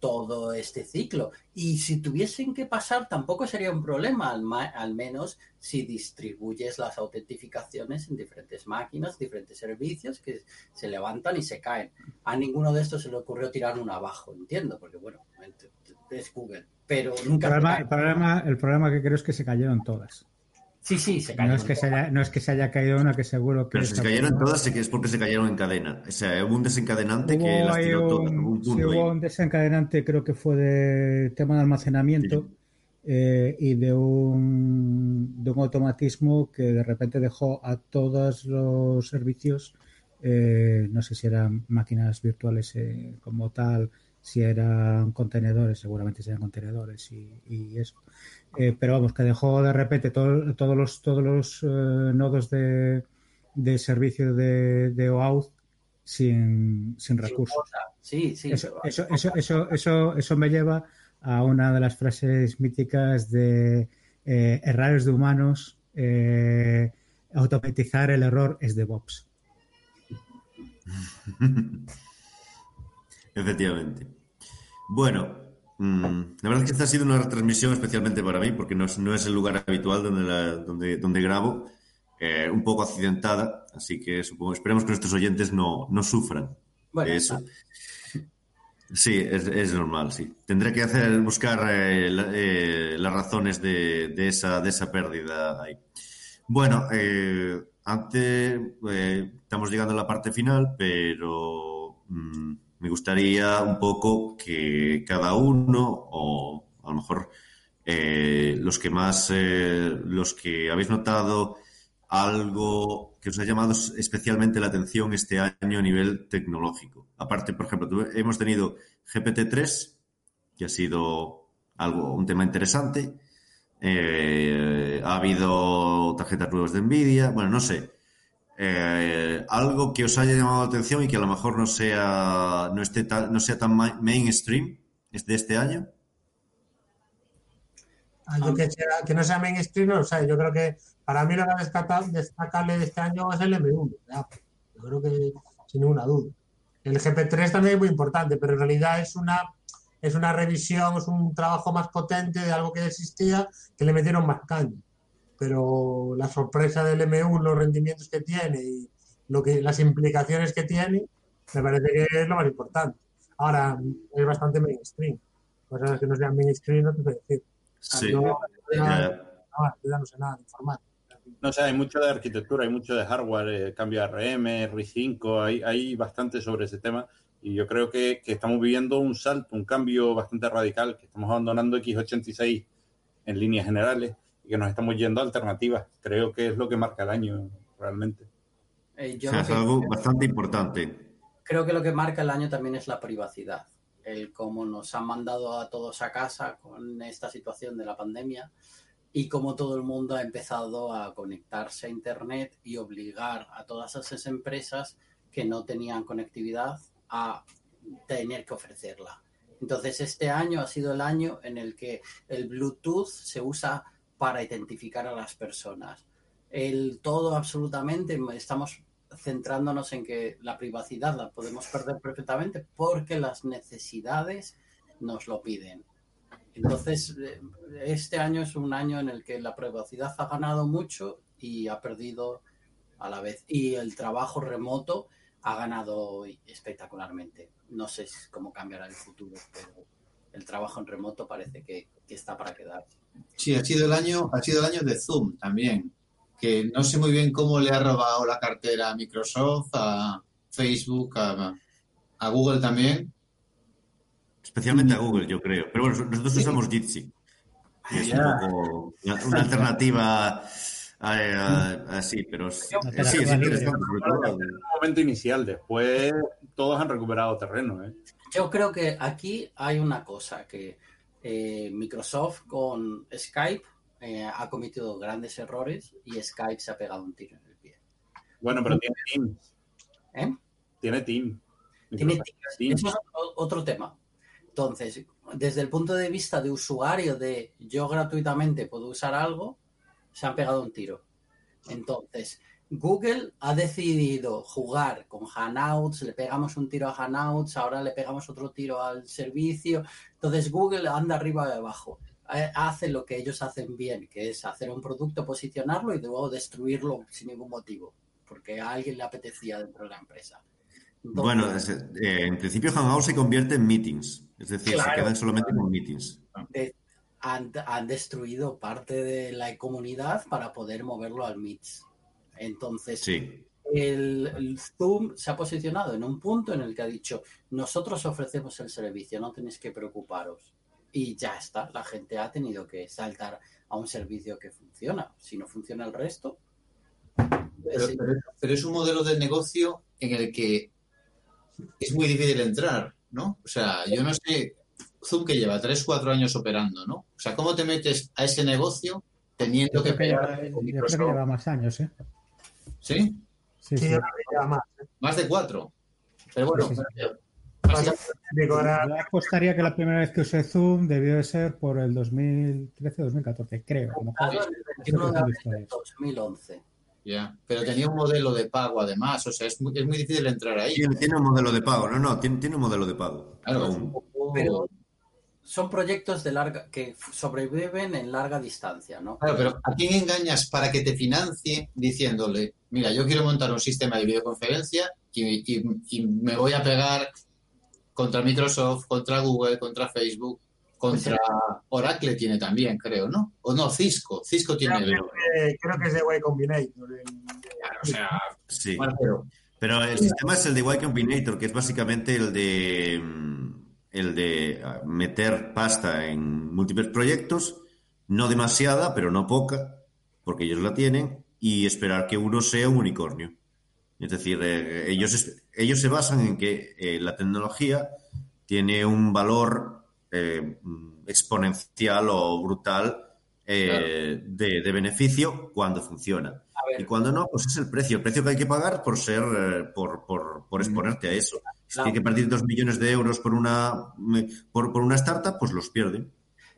todo este ciclo. Y si tuviesen que pasar, tampoco sería un problema, al, al menos si distribuyes las autentificaciones en diferentes máquinas, diferentes servicios que se levantan y se caen. A ninguno de estos se le ocurrió tirar uno abajo, entiendo, porque bueno, es Google, pero El nunca... problema, el, problema, el problema que creo es que se cayeron todas. Sí, sí, se No cayeron. es, que se haya, no es que se haya caído una que seguro que... Pero si se cayeron todas, sí que es porque se cayeron en cadena. O sea, hubo un desencadenante que Hubo las ahí tiró todas. un, Hubo un sí, hubo ahí. un desencadenante, creo que fue de tema de almacenamiento eh, y de un, de un automatismo que de repente dejó a todos los servicios, eh, no sé si eran máquinas virtuales eh, como tal, si eran contenedores, seguramente serían contenedores y, y eso. Eh, pero vamos, que dejó de repente todo- todos los, todos los eh, nodos de, de servicio de, de OAuth sin, sin recursos. Sí, sí. Eso, eso, eso, eso, eso, eso me lleva a una de las frases míticas de eh, errores de humanos, eh, automatizar el error es DevOps. (laughs) Efectivamente. Bueno, la verdad es que esta ha sido una retransmisión especialmente para mí, porque no es, no es el lugar habitual donde, la- donde, donde grabo, eh, un poco accidentada, así que supongo, esperemos que nuestros oyentes no, no sufran Bueno, de eso. Sí, es, es normal, sí. Tendré que hacer, buscar eh, la- eh, las razones de, de esa, de esa pérdida ahí. Bueno, eh, antes eh, estamos llegando a la parte final, pero mm, me gustaría un poco que cada uno, o a lo mejor eh, los que más, eh, los que habéis notado algo que os ha llamado especialmente la atención este año a nivel tecnológico. Aparte, por ejemplo, hemos tenido GPT-3, que ha sido algo, un tema interesante. Eh, ha habido tarjetas nuevas de Nvidia. Bueno, no sé. Eh, algo que os haya llamado la atención y que a lo mejor no sea, no esté tan, no sea tan ma- mainstream es de este año. Ah, yo que, sea- que no sea mainstream, no lo sé. Yo creo que para mí lo destaca- destacable de este año es el M1. de Apple. Yo creo que sin ninguna duda. El GP3 también es muy importante, pero en realidad es una, es una revisión, es un trabajo más potente de algo que existía, que le metieron más caña. Pero la sorpresa del M1, los rendimientos que tiene y lo que, las implicaciones que tiene, me parece que es lo más importante. Ahora, es bastante mainstream. Cosas que no sean mainstream, no te sé decir. Sí. No, Ya, yo ya no sé nada de informática. No sé, hay mucho de arquitectura, hay mucho de hardware, eh, cambio RM, RI5, hay, hay bastante sobre ese tema y yo creo que, que estamos viviendo un salto, un cambio bastante radical, que estamos abandonando x86 en líneas generales y que nos estamos yendo a alternativas. Creo que es lo que marca el año realmente. Eh, o sea, lo es que- algo bastante importante. creo que lo que marca el año también es la privacidad. El cómo nos han mandado a todos a casa con esta situación de la pandemia y cómo todo el mundo ha empezado a conectarse a Internet y obligar a todas esas empresas que no tenían conectividad a tener que ofrecerla. Entonces, este año ha sido el año en el que el Bluetooth se usa para identificar a las personas. El todo absolutamente, estamos centrándonos en que la privacidad la podemos perder perfectamente porque las necesidades nos lo piden. Entonces, eh, este año es un año en el que la privacidad ha ganado mucho y ha perdido a la vez. Y el trabajo remoto ha ganado espectacularmente. No sé cómo cambiará el futuro, pero el trabajo en remoto parece que, que está para quedar. Sí, ha sido el año, ha sido el año de Zoom también, que no sé muy bien cómo le ha robado la cartera a Microsoft, a Facebook, a, a Google también. Especialmente a Google, yo creo. Pero bueno, nosotros Sí. usamos Jitsi. Y es Ya. un poco una, una alternativa eh, así, pero es- sí, es interesante. un momento inicial, después todos han recuperado terreno. ¿eh? Yo creo que aquí hay una cosa que eh, Microsoft con Skype eh, ha cometido grandes errores y Skype se ha pegado un tiro en el pie. Bueno, pero tiene Teams. ¿Eh? Tiene Team. Tiene Teams. Eso es otro tema. Entonces, desde el punto de vista de usuario de yo gratuitamente puedo usar algo, se han pegado un tiro. Entonces, Google ha decidido jugar con Hangouts, le pegamos un tiro a Hangouts, ahora le pegamos otro tiro al servicio. Entonces Google anda arriba y abajo. Eh, Hace lo que ellos hacen bien, que es hacer un producto, posicionarlo y luego destruirlo sin ningún motivo, porque a alguien le apetecía dentro de la empresa. Entonces, Bueno, es- eh, en principio Hangout se convierte en meetings, es decir, Claro. se quedan solamente con meetings. de- han, han destruido parte de la comunidad para poder moverlo al Meets. Entonces, Sí. el, el Zoom se ha posicionado en un punto en el que ha dicho, nosotros ofrecemos el servicio, no tenéis que preocuparos. Y ya está, la gente ha tenido que saltar a un servicio que funciona. Si no funciona el resto, Pero, sí, pero- pero es un modelo de negocio en el que es muy difícil entrar, ¿no? O sea, yo no sé, Zoom que lleva 3, 4 años operando, ¿no? O sea, ¿cómo te metes a ese negocio teniendo Yo que que, lleva, pegar yo con creo que lleva más años, ¿eh? ¿Sí? Sí, Sí, sí. yo creo que lleva más. ¿eh? Más de 4. Pero bueno, Sí, sí, Yo apostaría que la primera vez que usé Zoom debió de ser por el 2013-2014, creo. A lo mejor. Claro, el 21 de abril de 2011. ya. Pero tenía un modelo de pago además, o sea, es muy, es muy difícil entrar ahí. Tiene, tiene un modelo de pago, no, no, tiene, tiene un modelo de pago. Claro, es aún. un poco- Pero son proyectos de larga que sobreviven en larga distancia, ¿no? Claro, pero ¿a quién engañas para que te financie diciéndole, mira, yo quiero montar un sistema de videoconferencia y, y- y me voy a pegar contra Microsoft, contra Google, contra Facebook, contra Oracle tiene también, creo, ¿no? O no, Cisco, Cisco tiene el... creo que es de Way Combinator. el- O sea, Sí. bueno, pero- Pero el sistema es el de Y Combinator, que es básicamente el de mm, el de ah, meter pasta en múltiples proyectos, no demasiada, pero no poca, porque ellos la tienen, y esperar que uno sea un unicornio. Es decir, eh, ellos, ellos se basan en que eh, la tecnología tiene un valor eh, exponencial o brutal eh, de, de beneficio cuando funciona. Y cuando no, pues es el precio, el precio que hay que pagar por ser, por, por, por exponerte a eso. Si tiene que partir dos millones de euros por una, por, por una startup, pues los pierden.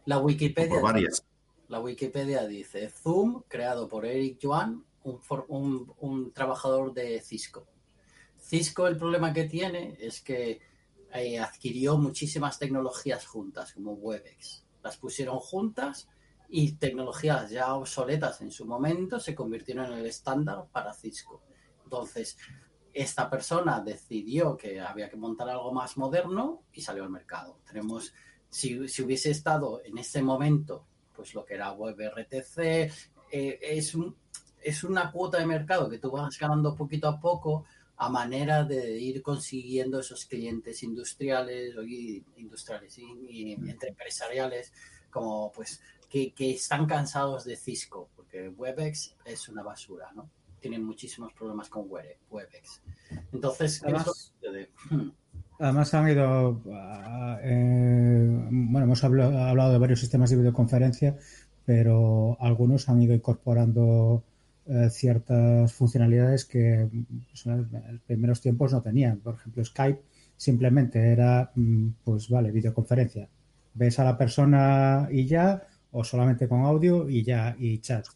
la Wikipedia por varias. La Wikipedia dice Zoom, creado por Eric Yuan, un- un trabajador de Cisco. Cisco el problema que tiene es que eh, adquirió muchísimas tecnologías juntas, como Webex. Las pusieron juntas y tecnologías ya obsoletas en su momento se convirtieron en el estándar para Cisco. Entonces, esta persona decidió que había que montar algo más moderno y salió al mercado. Tenemos, si, si hubiese estado en ese momento, pues lo que era WebRTC, eh, es, un- es una cuota de mercado que tú vas ganando poquito a poco a manera de ir consiguiendo esos clientes industriales o y- industriales y, y entre empresariales como pues que, que están cansados de Cisco porque Webex es una basura no tienen muchísimos problemas con Webe- Webex entonces ¿qué es lo que Además-? Hmm. Además han ido, eh, bueno, hemos hablado, hablado de varios sistemas de videoconferencia, pero algunos han ido incorporando eh, ciertas funcionalidades que pues, en los primeros tiempos no tenían. Por ejemplo, Skype simplemente era, mm, pues vale, videoconferencia. Ves a la persona y ya, o solamente con audio y ya, y chat.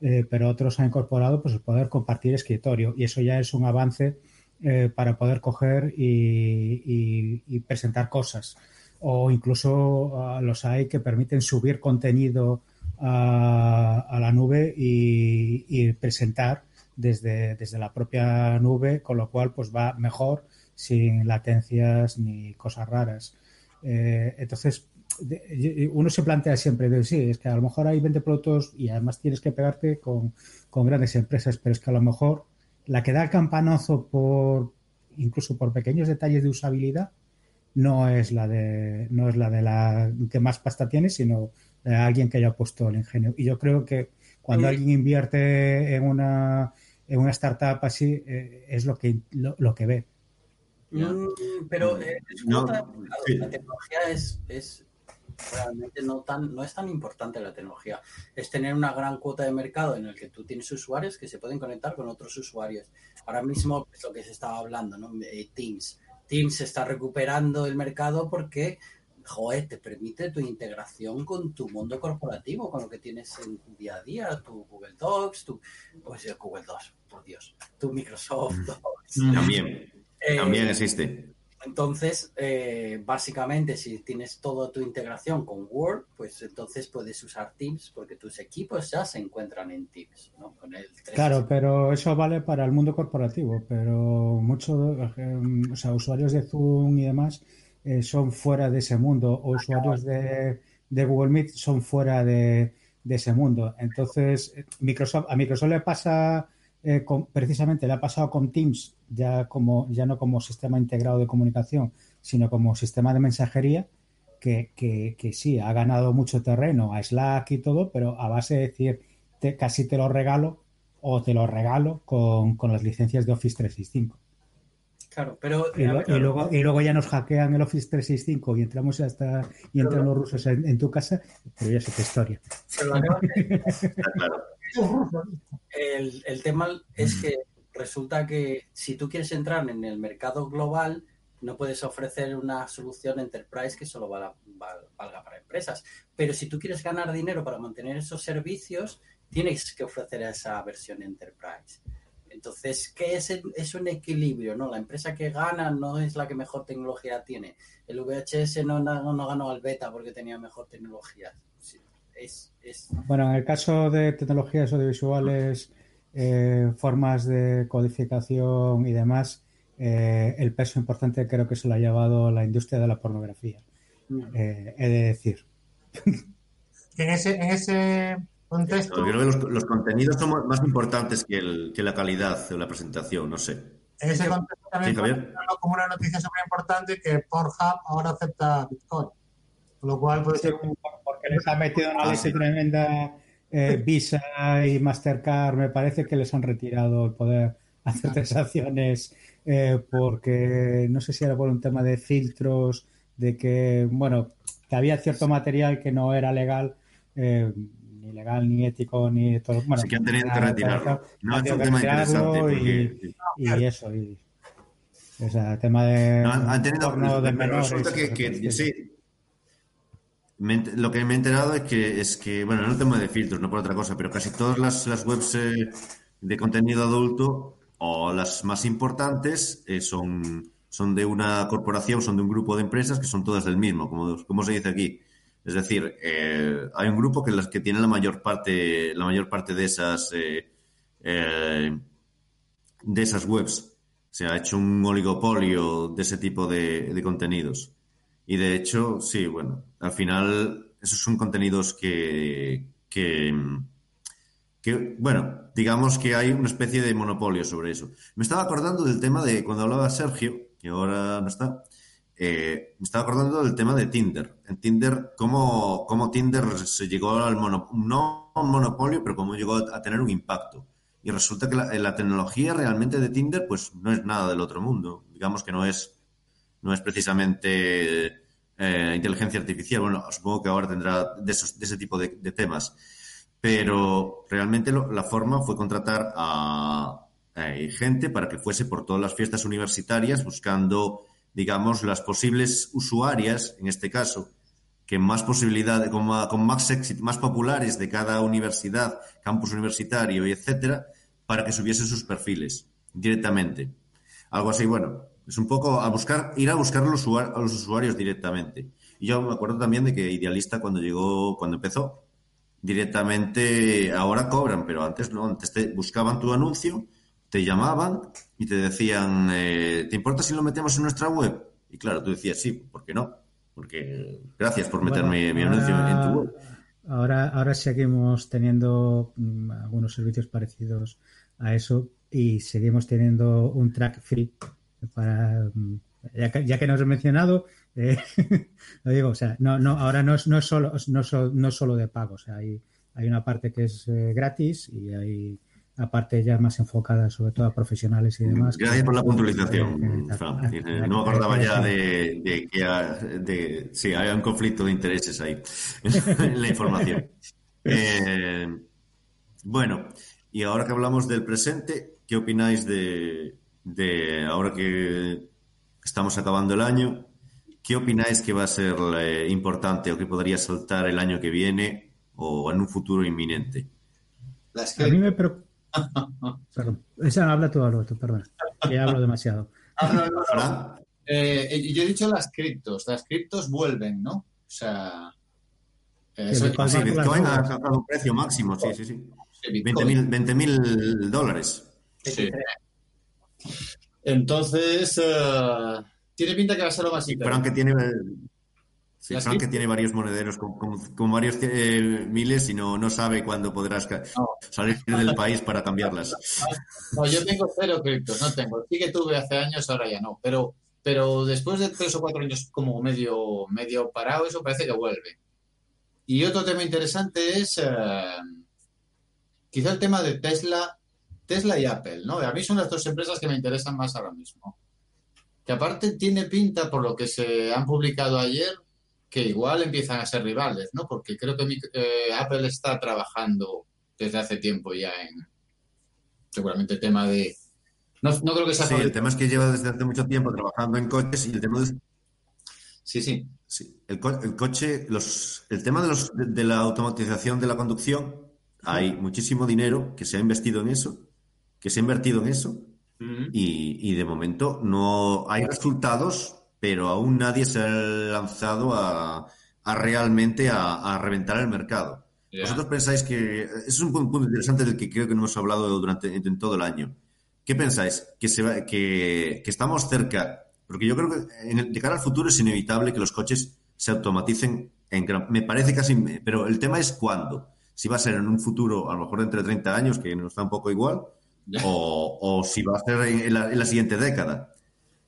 Eh, pero otros han incorporado pues el poder compartir escritorio y eso ya es un avance eh, para poder coger y, y- presentar cosas. O incluso ah, los hay que permiten subir contenido a, a la nube y, y presentar desde, desde la propia nube, con lo cual pues va mejor sin latencias ni cosas raras. Eh, entonces, de- uno se plantea siempre, de, sí, es que a lo mejor hay 20 productos y además tienes que pegarte con, con grandes empresas, pero es que a lo mejor la que da el campanazo por incluso por pequeños detalles de usabilidad no es la de no es la de la que más pasta tiene sino de alguien que haya puesto el ingenio y yo creo que cuando Sí. alguien invierte en una en una startup así eh, es lo que lo, lo que ve. Mm, pero eh, es No, la tecnología es, es realmente no tan no es tan importante la tecnología. Es tener una gran cuota de mercado en el que tú tienes usuarios que se pueden conectar con otros usuarios. Ahora mismo es lo que se estaba hablando no Eh, Teams. Teams está recuperando el mercado porque joder, te permite tu integración con tu mundo corporativo, con lo que tienes en tu día a día, tu Google Docs, tu pues el Google Docs, por Dios, tu Microsoft Docs. También, Eh, también existe. Entonces, eh, básicamente, si tienes toda tu integración con Word, pues entonces puedes usar Teams porque tus equipos ya se encuentran en Teams, ¿no? Con el 360. Claro, pero eso vale para el mundo corporativo, pero muchos, eh, o sea, usuarios de Zoom y demás eh, son fuera de ese mundo, o usuarios de, de Google Meet son fuera de, de ese mundo. Entonces, eh, Microsoft, a Microsoft le pasa eh, con- precisamente le ha pasado con Teams, ya como, ya no como sistema integrado de comunicación, sino como sistema de mensajería, que, que, que sí, ha ganado mucho terreno a Slack y todo, pero a base de decir, te- casi te lo regalo o te lo regalo con, con las licencias de Office 365. Claro, pero Y, lo- y luego, y luego ya nos hackean el Office 365 y entramos hasta y entran los rusos en, en tu casa, pero ya es otra historia. pero la cosa Está claro. El, el tema es que resulta que si tú quieres entrar en el mercado global, no puedes ofrecer una solución enterprise que solo valga para empresas. Pero si tú quieres ganar dinero para mantener esos servicios, tienes que ofrecer esa versión enterprise. Entonces, ¿qué es, es un equilibrio? ¿no? La empresa que gana no es la que mejor tecnología tiene. El VHS no, ganó al beta porque tenía mejor tecnología. Es, es, Bueno, en el caso de tecnologías audiovisuales, eh, formas de codificación y demás, eh, el peso importante creo que se lo ha llevado la industria de la pornografía. Eh, he de decir. (laughs) En ese, en ese contexto, Yo creo que los, los contenidos son más importantes que, el- que la calidad de la presentación, no sé. en ese contexto también Sí, como una noticia súper importante que Pornhub ahora acepta Bitcoin. Con lo cual puede ser un porque les ha metido una Ah, leche sí. tremenda eh, Visa y Mastercard. Me parece que les han retirado el poder hacer transacciones eh, porque no sé si era por un tema de filtros, de que, bueno, que había cierto material que no era legal, eh, ni legal, ni ético, ni todo. Bueno, Así que han tenido que retirarlo. No, es un tema interesante y, porque y eso. Y, o sea, tema de. No, han, tenido, porno de menores, resulta que, sí. Lo que me he enterado es que, es que, bueno, no el tema de filtros, no por otra cosa, pero casi todas las, las webs eh, de contenido adulto o las más importantes eh, son, son de una corporación, son de un grupo de empresas que son todas del mismo, como, como se dice aquí. Es decir, eh, hay un grupo que las que tiene la mayor parte, la mayor parte de esas eh, de esas webs. Se ha hecho un oligopolio de ese tipo de, de contenidos. Y de hecho, sí, bueno, al final esos son contenidos que, que, bueno, digamos que hay una especie de monopolio sobre eso. Me estaba acordando del tema de cuando hablaba Sergio, que ahora no está, eh, me estaba acordando del tema de Tinder. En Tinder, cómo, cómo Tinder se llegó al monopolio, no un monopolio, pero cómo llegó a tener un impacto. Y resulta que la, la tecnología realmente de Tinder, pues no es nada del otro mundo. Digamos que no es, no es precisamente eh, inteligencia artificial. Bueno, supongo que ahora tendrá de, esos, de ese tipo de, temas. Pero realmente la forma fue contratar a, gente para que fuese por todas las fiestas universitarias buscando, digamos, las posibles usuarias, en este caso, que más posibilidades, con, más- con más éxito, más populares de cada universidad, campus universitario etcétera, para que subiesen sus perfiles directamente. Algo así, bueno, es un poco a buscar, ir a buscar a los, usuarios directamente. Y yo me acuerdo también de que Idealista cuando llegó, cuando empezó, directamente ahora cobran, pero antes no, antes te buscaban tu anuncio, te llamaban y te decían, eh, ¿te importa si lo metemos en nuestra web? Y claro, tú decías sí, ¿por qué no? Porque gracias por meterme Bueno, mi anuncio en tu ahora- web. Ahora, ahora seguimos teniendo mm, algunos servicios parecidos a eso y seguimos teniendo un track free para ya que, ya que nos he mencionado eh, (laughs) lo digo o sea no no ahora no es no es solo no, so- no es solo de pago o sea hay hay una parte que es eh, gratis y hay la parte ya más enfocada sobre todo a profesionales y demás Gracias por la puntualización, Fran. No me acordaba ya de, de que ha- de, sí, hay un conflicto de intereses ahí (laughs) en la información. (laughs) Eh, bueno, y ahora que hablamos del presente, ¿qué opináis de, de ahora que estamos acabando el año? ¿qué opináis que va a ser eh, importante o que podría saltar el año que viene o en un futuro inminente? Las A mí me preocupa. (laughs) Perdón. Esa habla todo Alberto, perdón. Que hablo demasiado. Ah, no, no, no. Fran, Eh, eh, yo he dicho las criptos. Las criptos vuelven, ¿no? O sea. eh, sí, Bitcoin ha alcanzado un precio máximo, sí, sí, sí. sí, Bitcoin. 20.000 20.000 dólares. Sí. Entonces, eh, tiene pinta que va a ser lo más interesante. que tiene, sí, que tiene varios monederos con, con- con varios eh, miles y no, no sabe cuándo podrás No. salir del país para cambiarlas. (laughs) No, yo tengo cero criptos, no tengo. Sí que tuve hace años, ahora ya no. Pero, pero después de tres o cuatro años como medio, medio parado, eso parece que vuelve. Y otro tema interesante es eh, quizá el tema de Tesla, Tesla y Apple, ¿no? A mí son las dos empresas que me interesan más ahora mismo. Que aparte tiene pinta, por lo que se han publicado ayer, que igual empiezan a ser rivales, ¿no? Porque creo que mi- eh, Apple está trabajando desde hace tiempo ya en seguramente tema de... No, no creo que sea Sí, el tema es que lleva desde hace mucho tiempo trabajando en coches y el tema es Sí, sí. Sí, el, co- el coche, los, el tema de, los, de, de la automatización de la conducción, hay muchísimo dinero que se ha investido en eso, que se ha invertido en eso, y, y de momento no hay resultados, pero aún nadie se ha lanzado a, a realmente a, a reventar el mercado. ¿Vosotros pensáis que es un punto, interesante del que creo que no hemos hablado durante en todo el año? ¿Qué pensáis? ¿Que, se va- que, que estamos cerca? Porque yo creo que en el- de cara al futuro es inevitable que los coches se automaticen en Me parece casi... Pero el tema es cuándo. Si va a ser en un futuro, a lo mejor entre 30 años, que nos está un poco igual. (laughs) o, o si va a ser en, la, en la siguiente década.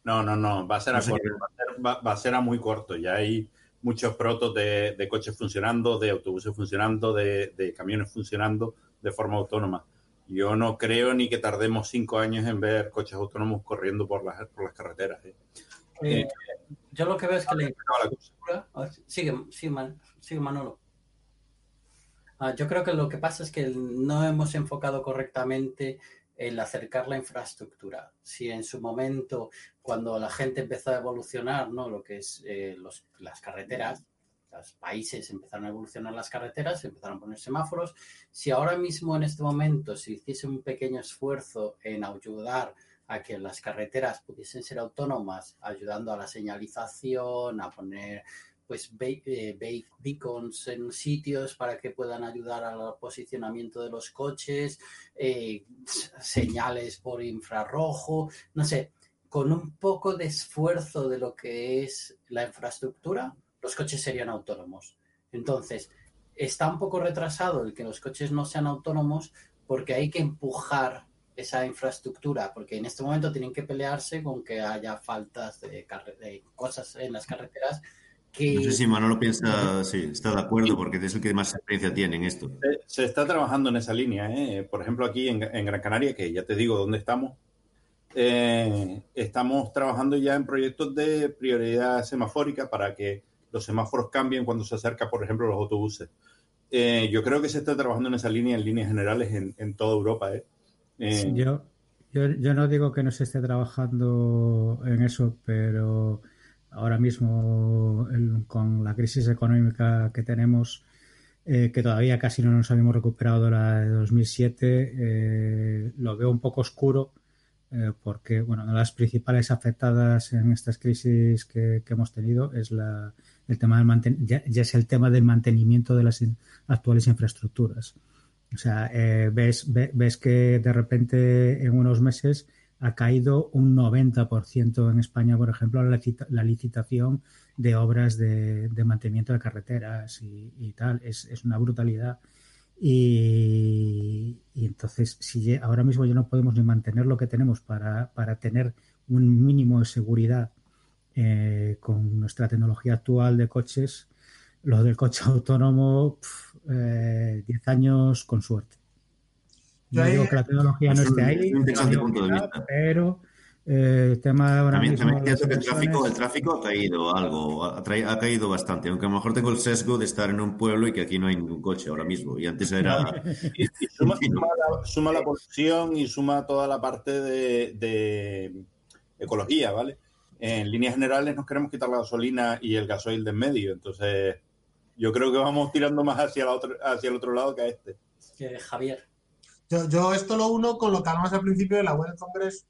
No, no, no, va a ser a No sé corto, qué- va a ser, va- va a ser a muy corto. Ya hay muchos protos de, de coches funcionando, de autobuses funcionando, de, de camiones funcionando de forma autónoma. Yo no creo ni que tardemos cinco años en ver coches autónomos corriendo por las, por las carreteras. ¿eh? Eh, yo lo que veo es que la la infraestructura. ah, Sigue, sigue, Man- sigue Manolo. Ah, yo creo que lo que pasa es que no hemos enfocado correctamente el acercar la infraestructura. Si en su momento, cuando la gente empezó a evolucionar, ¿no? Lo que es eh, las carreteras, los países empezaron a evolucionar las carreteras, empezaron a poner semáforos. Si ahora mismo, en este momento, se hiciese un pequeño esfuerzo en ayudar a que las carreteras pudiesen ser autónomas, ayudando a la señalización, a poner pues eh, be- beacons en sitios para que puedan ayudar al posicionamiento de los coches, eh, señales por infrarrojo, no sé, con un poco de esfuerzo de lo que es la infraestructura, los coches serían autónomos. Entonces, está un poco retrasado el que los coches no sean autónomos porque hay que empujar esa infraestructura, porque en este momento tienen que pelearse con que haya faltas de cosas en las carreteras que... No sé si Manolo piensa, sí, está de acuerdo, porque es el que más experiencia tiene en esto. Se, se está trabajando en esa línea. ¿eh? Por ejemplo, aquí en, en Gran Canaria, que ya te digo dónde estamos, eh, estamos trabajando ya en proyectos de prioridad semafórica para que los semáforos cambien cuando se acerca, por ejemplo, los autobuses. Eh, yo creo que se está trabajando en esa línea, en líneas generales, en, en toda Europa. ¿eh? Eh, Yo, yo, yo no digo que no se esté trabajando en eso, pero ahora mismo el- con la crisis económica que tenemos, eh, que todavía casi no nos habíamos recuperado de la de 2007, eh, lo veo un poco oscuro eh, porque bueno, una de las principales afectadas en estas crisis que, que hemos tenido es la, el tema del manten- ya, ya es el tema del mantenimiento de las in- actuales infraestructuras. O sea, eh, ves, ve- ves que de repente en unos meses ha caído un 90% en España, por ejemplo, la, licita- la licitación de obras de, mantenimiento de carreteras y, tal. Es, una brutalidad. Y, entonces, si ahora mismo ya no podemos ni mantener lo que tenemos para, para tener un mínimo de seguridad eh, con nuestra tecnología actual de coches, lo del coche (laughs) autónomo, pf, eh, 10 años con suerte. Yo No ahí- digo que la tecnología no esté ahí, es un interesante no digo punto de que vista. no, pero eh, el tema ahora También, mismo también de es cierto que el tráfico, el emisiones- tráfico ha caído algo, ha, caído bastante, aunque a lo mejor tengo el sesgo de estar en un pueblo y que aquí no hay ningún coche ahora mismo, y antes era... y, (laughs) y suma, suma la, suma la polución y suma toda la parte de, de ecología, ¿vale? en líneas generales nos queremos quitar la gasolina y el gasoil de en medio. Entonces, yo creo que vamos tirando más hacia, la otra- hacia el otro lado que a este. Que Javier. Yo, yo esto lo uno con lo que hablamos al principio de la web del Congreso,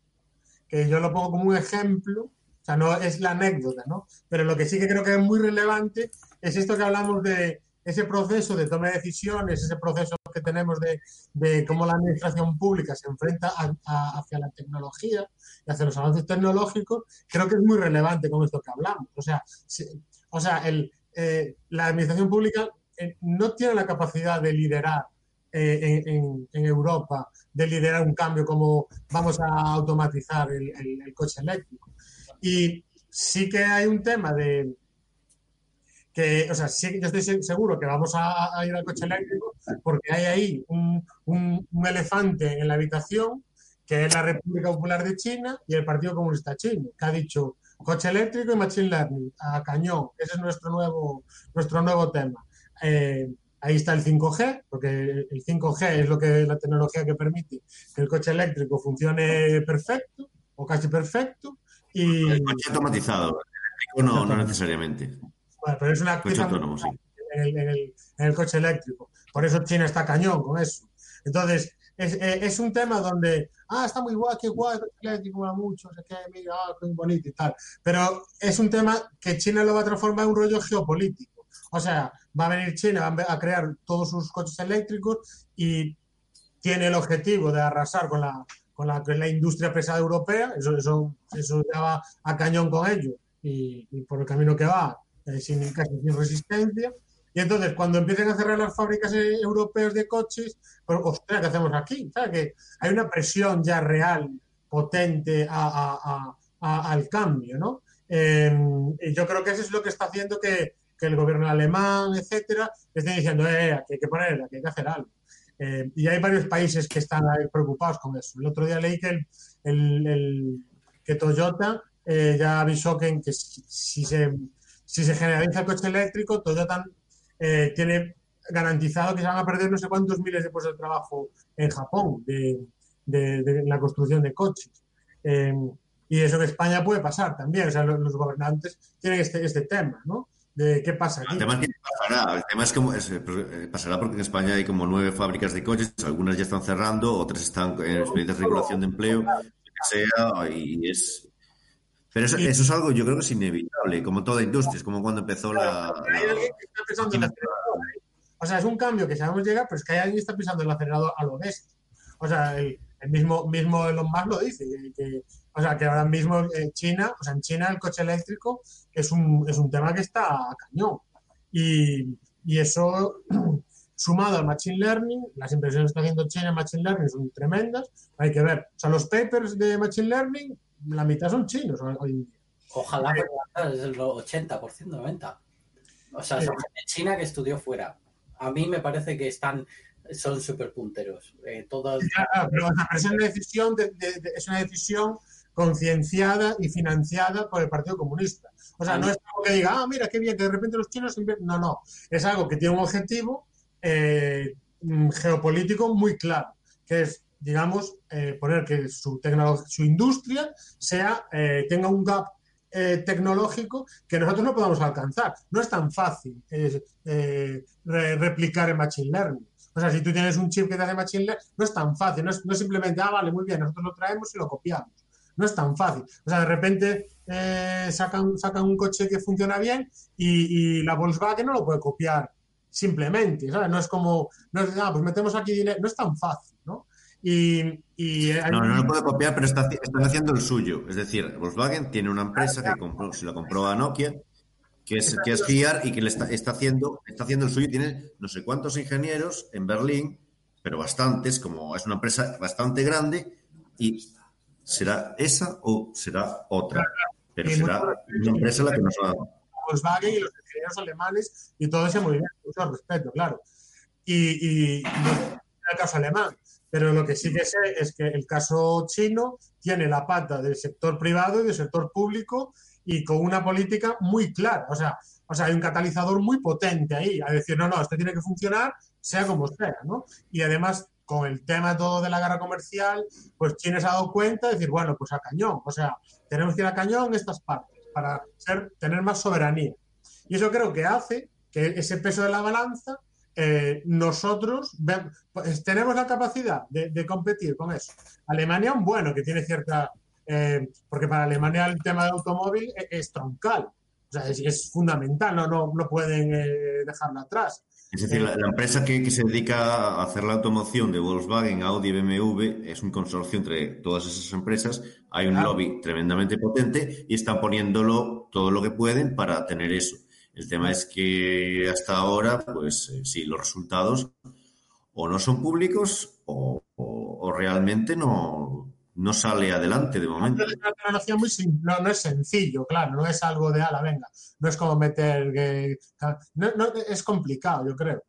que yo lo pongo como un ejemplo, o sea, no es la anécdota, ¿no? Pero lo que sí que creo que es muy relevante es esto que hablamos de ese proceso de toma de decisiones, ese proceso que tenemos de, de cómo la administración pública se enfrenta a- hacia la tecnología y hacia los avances tecnológicos, creo que es muy relevante con esto que hablamos. O sea, si- o sea el, eh, la administración pública eh, no tiene la capacidad de liderar eh, en, en- Europa, de liderar un cambio como vamos a automatizar el, el- el coche eléctrico. Y sí que hay un tema de que, o sea, sí yo estoy se- seguro que vamos a, a ir al coche eléctrico porque hay ahí un, un- un elefante en la habitación que es la República Popular de China y el Partido Comunista Chino, que ha dicho coche eléctrico y machine learning a cañón. Ese es nuestro nuevo, nuestro nuevo tema. Eh, ahí está el 5G, porque el 5G es lo que la tecnología que permite que el coche eléctrico funcione perfecto o casi perfecto. Y, El coche automatizado, el eléctrico no, no necesariamente. bueno, pero es una Coche pieza autónomo, sí. en el, en el- en el coche eléctrico. Por eso China está cañón con eso. Entonces, es, eh, es un tema donde, ah, está muy guay, qué guay, el coche eléctrico mola mucho, sé qué, mira, ah, qué bonito y tal. Pero es un tema que China lo va a transformar en un rollo geopolítico. O sea, va a venir China a crear todos sus coches eléctricos y tiene el objetivo de arrasar con la, con la, con la industria pesada europea. Eso, eso, eso ya va a cañón con ello y, por el camino que va, eh, sin, casi sin resistencia. Y entonces, cuando empiecen a cerrar las fábricas eh, europeas de coches, pues, ostras, ¿qué hacemos aquí? ¿Sabes? Que hay una presión ya real, potente al cambio, ¿no? Eh, y yo creo que eso es lo que está haciendo que, que el gobierno alemán, etcétera, esté diciendo, eh, hay que poner, aquí hay que hacer algo. Eh, y hay varios países que están preocupados con eso. El otro día leí que, el, el- el- que Toyota eh, ya avisó que, que si, si se, si se generaliza el coche eléctrico, Toyota eh, tiene garantizado que se van a perder no sé cuántos miles de puestos de trabajo en Japón de, de- de la construcción de coches. Eh, y eso en España puede pasar también. O sea, los, los gobernantes tienen este, este tema, ¿no? De qué pasa aquí. El tema es que pasará, el tema es como es, eh, pasará porque en España hay como nueve fábricas de coches, algunas ya están cerrando, otras están en expedientes de regulación de empleo, lo que sea, y es... Pero eso, eso es algo, yo creo que es inevitable, como toda industria, es como cuando empezó la... Hay alguien que está pensando en el acelerador. ¿eh? O sea, es un cambio que sabemos llegar, pero es que hay alguien que está pensando en el acelerador a lo bestia. O sea, el, el mismo, mismo Elon Musk lo dice, que, que- o sea, que ahora mismo en China, o sea, en China el coche eléctrico es un, es un tema que está a cañón. Y, y eso, (clears throat) sumado al Machine Learning, las inversiones que está haciendo China en Machine Learning son tremendas, hay que ver. O sea, los papers de Machine Learning, la mitad son chinos hoy en día. Ojalá fuera es el 80%, 90%. O sea, son gente china que estudió fuera. A mí me parece que están, son súper punteros. Eh, todas, pero, o sea, pero es una decisión, de- de- de- es una decisión concienciada y financiada por el Partido Comunista. O sea, no es algo que diga, ah, mira, qué bien, que de repente los chinos invierten. No, no. Es algo que tiene un objetivo eh, mm, geopolítico muy claro, que es, digamos, eh, poner que su, tecnolo- su industria sea, eh, tenga un gap eh, tecnológico que nosotros no podamos alcanzar. No es tan fácil eh, eh, re- replicar el Machine Learning. O sea, si tú tienes un chip que te hace Machine Learning, no es tan fácil. No es, no es simplemente, ah, vale, muy bien, nosotros lo traemos y lo copiamos. No es tan fácil. O sea, de repente eh, sacan, sacan un coche que funciona bien y, y la Volkswagen no lo puede copiar simplemente. ¿sabes? No es como, no es, ah, pues metemos aquí dinero. No es tan fácil, ¿no? Y, y hay No, no lo puede copiar, pero está, están haciendo el suyo. Es decir, Volkswagen tiene una empresa que compró, se la compró a Nokia, que es, que es Giar y que le está, está haciendo, está haciendo el suyo. Tiene no sé cuántos ingenieros en Berlín, pero bastantes, como es una empresa bastante grande, y será esa o será otra. Pero Y será una empresa la que nos va Volkswagen y los ingenieros alemanes y todo ese movimiento, mucho respeto, claro. Y, y no el caso alemán, pero lo que sí que sé es que el caso chino tiene la pata del sector privado y del sector público y con una política muy clara. O sea, o sea, hay un catalizador muy potente ahí, a decir, no, no, esto tiene que funcionar, sea como sea, ¿no? Y además con el tema todo de la guerra comercial, pues China se ha dado cuenta de decir, bueno, pues a cañón, o sea, tenemos que ir a cañón en estas partes para ser, tener más soberanía. Y eso creo que hace que ese peso de la balanza, eh, nosotros pues, tenemos la capacidad de, de competir con eso. Alemania, bueno, que tiene cierta... eh, porque para Alemania el tema del automóvil es, es troncal, o sea, es, es fundamental, no, no, no pueden eh, dejarlo atrás. Es decir, la, la empresa que, que se dedica a hacer la automoción de Volkswagen, Audi y BMW es un consorcio entre todas esas empresas. Hay un lobby tremendamente potente y están poniéndolo todo lo que pueden para tener eso. El tema es que hasta ahora, pues eh, sí, los resultados o no son públicos o, o- o realmente no, no sale adelante de momento. Es una muy simple, no, no es sencillo, claro, no es algo de ala, venga, no es como meter, no, no, es complicado, yo creo.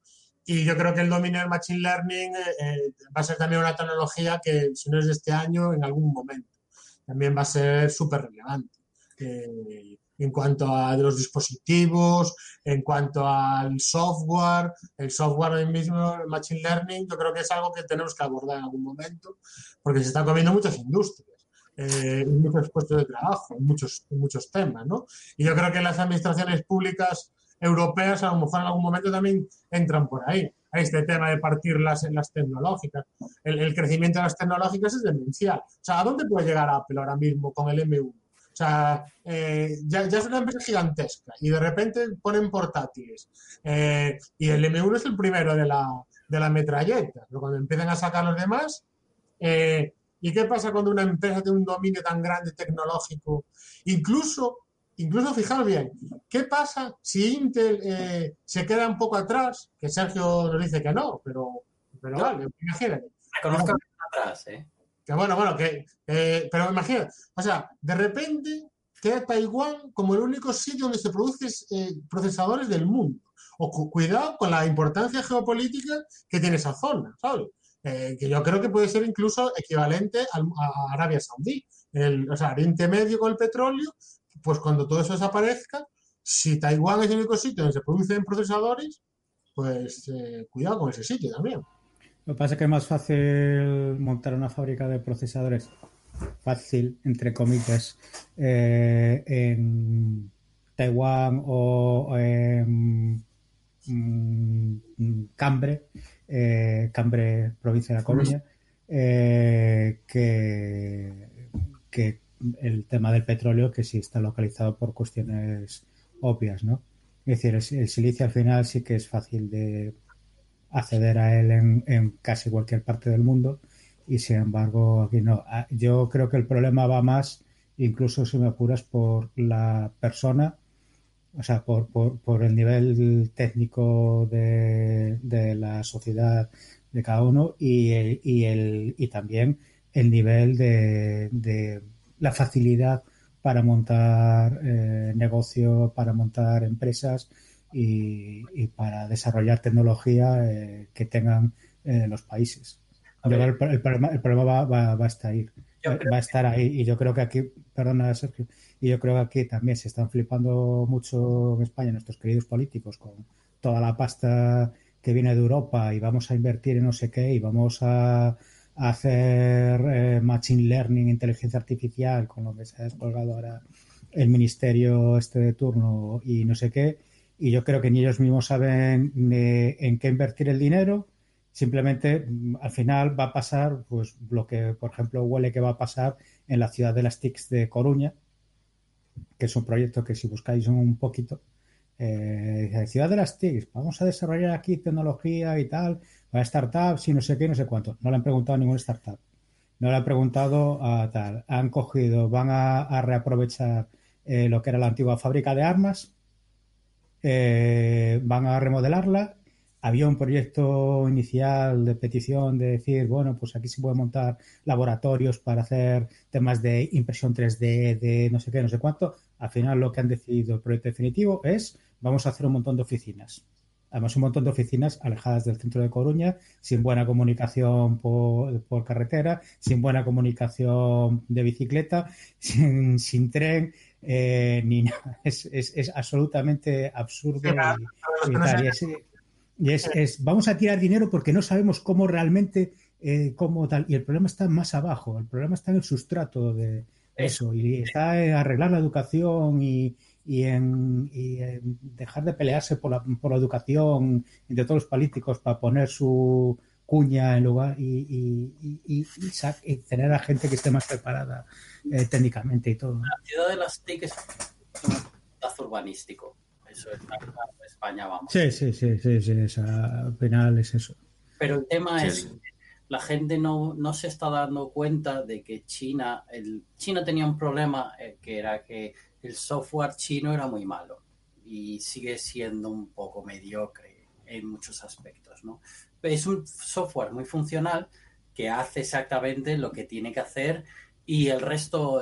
Y yo creo que el dominio del Machine Learning eh, eh, va a ser también una tecnología que, si no es de este año, en algún momento, también va a ser súper relevante. Eh, en cuanto a los dispositivos, en cuanto al software, el software hoy mismo, el Machine Learning, yo creo que es algo que tenemos que abordar en algún momento, porque se están comiendo muchas industrias eh, muchos puestos de trabajo, muchos, muchos temas, ¿no? Y yo creo que las administraciones públicas europeas a lo mejor en algún momento también entran por ahí, a este tema de partirlas en las tecnológicas. El, el crecimiento de las tecnológicas es demencial. O sea, ¿a dónde puede llegar Apple ahora mismo con el M1? O sea, eh, ya, ya es una empresa gigantesca y de repente ponen portátiles. Eh, y el M1 es el primero de la, de la metralleta, pero cuando empiezan a sacar los demás, eh, ¿Y qué pasa cuando una empresa tiene un dominio tan grande tecnológico? Incluso, incluso fijaos bien, ¿qué pasa si Intel eh, se queda un poco atrás? Que Sergio nos dice que no, pero, pero No. vale, imagínate. Reconozco atrás, ¿eh? Que bueno, bueno, que, eh, pero imagínate, o sea, de repente queda Taiwán como el único sitio donde se producen eh, procesadores del mundo. O cu- cuidado con la importancia geopolítica que tiene esa zona, ¿sabes? Eh, que yo creo que puede ser incluso equivalente al- a Arabia Saudí. El, o sea, Oriente Medio con el petróleo, pues cuando todo eso desaparezca, si Taiwán es el único sitio donde se producen procesadores, pues eh, cuidado con ese sitio también. Lo que pasa es que es más fácil montar una fábrica de procesadores, fácil, entre comillas, eh, en Taiwán o en mm, Cambre, eh, Cambre, provincia de La Coruña, eh, que, que el tema del petróleo, que sí está localizado por cuestiones obvias, ¿no? Es decir, el, el silicio al final sí que es fácil de acceder a él en, en casi cualquier parte del mundo y sin embargo aquí no. Ah, Yo creo que el problema va más, incluso si me apuras, por la persona, o sea, por, por, por el nivel técnico de, de la sociedad de cada uno y, el, y, el, y también el nivel de, de la facilidad para montar eh, negocio, para montar empresas y, y para desarrollar tecnología eh, que tengan eh, los países. A Yo ver. creo que el, el problema, el problema va, va, va a estar ahí. Va a estar ahí. Y yo creo que aquí, perdona Sergio, y yo creo que aquí también se están flipando mucho en España nuestros queridos políticos con toda la pasta que viene de Europa y vamos a invertir en no sé qué y vamos a, a hacer eh, machine learning, inteligencia artificial, con lo que se ha descolgado ahora el ministerio este de turno y no sé qué. Y yo creo que ni ellos mismos saben en qué invertir el dinero. Simplemente mm, al final va a pasar pues lo que, por ejemplo, huele que va a pasar en la ciudad de las TICs de Coruña, que es un proyecto que si buscáis un poquito, eh, ciudad de las TICs, vamos a desarrollar aquí tecnología y tal, para startups y no sé qué, no sé cuánto. No le han preguntado a ningún startup. No le han preguntado a tal. Han cogido, van a, a reaprovechar eh, lo que era la antigua fábrica de armas, eh, van a remodelarla. Había un proyecto inicial de petición de decir, bueno, pues aquí se puede montar laboratorios para hacer temas de impresión 3D, de no sé qué, no sé cuánto. Al final lo que han decidido el proyecto definitivo es, vamos a hacer un montón de oficinas. Además, un montón de oficinas alejadas del centro de Coruña, sin buena comunicación por, carretera, sin buena comunicación de bicicleta, (laughs) sin tren, eh, ni nada. (laughs) Es, es, es absolutamente absurdo. Sí, para- y- y es- y es, vamos a tirar dinero porque no sabemos cómo realmente eh, cómo tal. Y el problema está más abajo, el problema está en el sustrato de eso, y está en arreglar la educación y, y en, y en dejar de pelearse por la, por la educación entre todos los políticos para poner su cuña en lugar y, y, y- y- y tener a gente que esté más preparada eh, técnicamente y todo. La ciudad de las TIC es un urbanístico. Eso es España, vamos. Sí, sí, sí, sí, sí, esa- al final es eso. Pero el tema Sí, es sí. que la gente no, no se está dando cuenta de que China, el, China tenía un problema eh, que era que el software chino era muy malo y sigue siendo un poco mediocre en muchos aspectos, ¿no? Es un software muy funcional que hace exactamente lo que tiene que hacer y el resto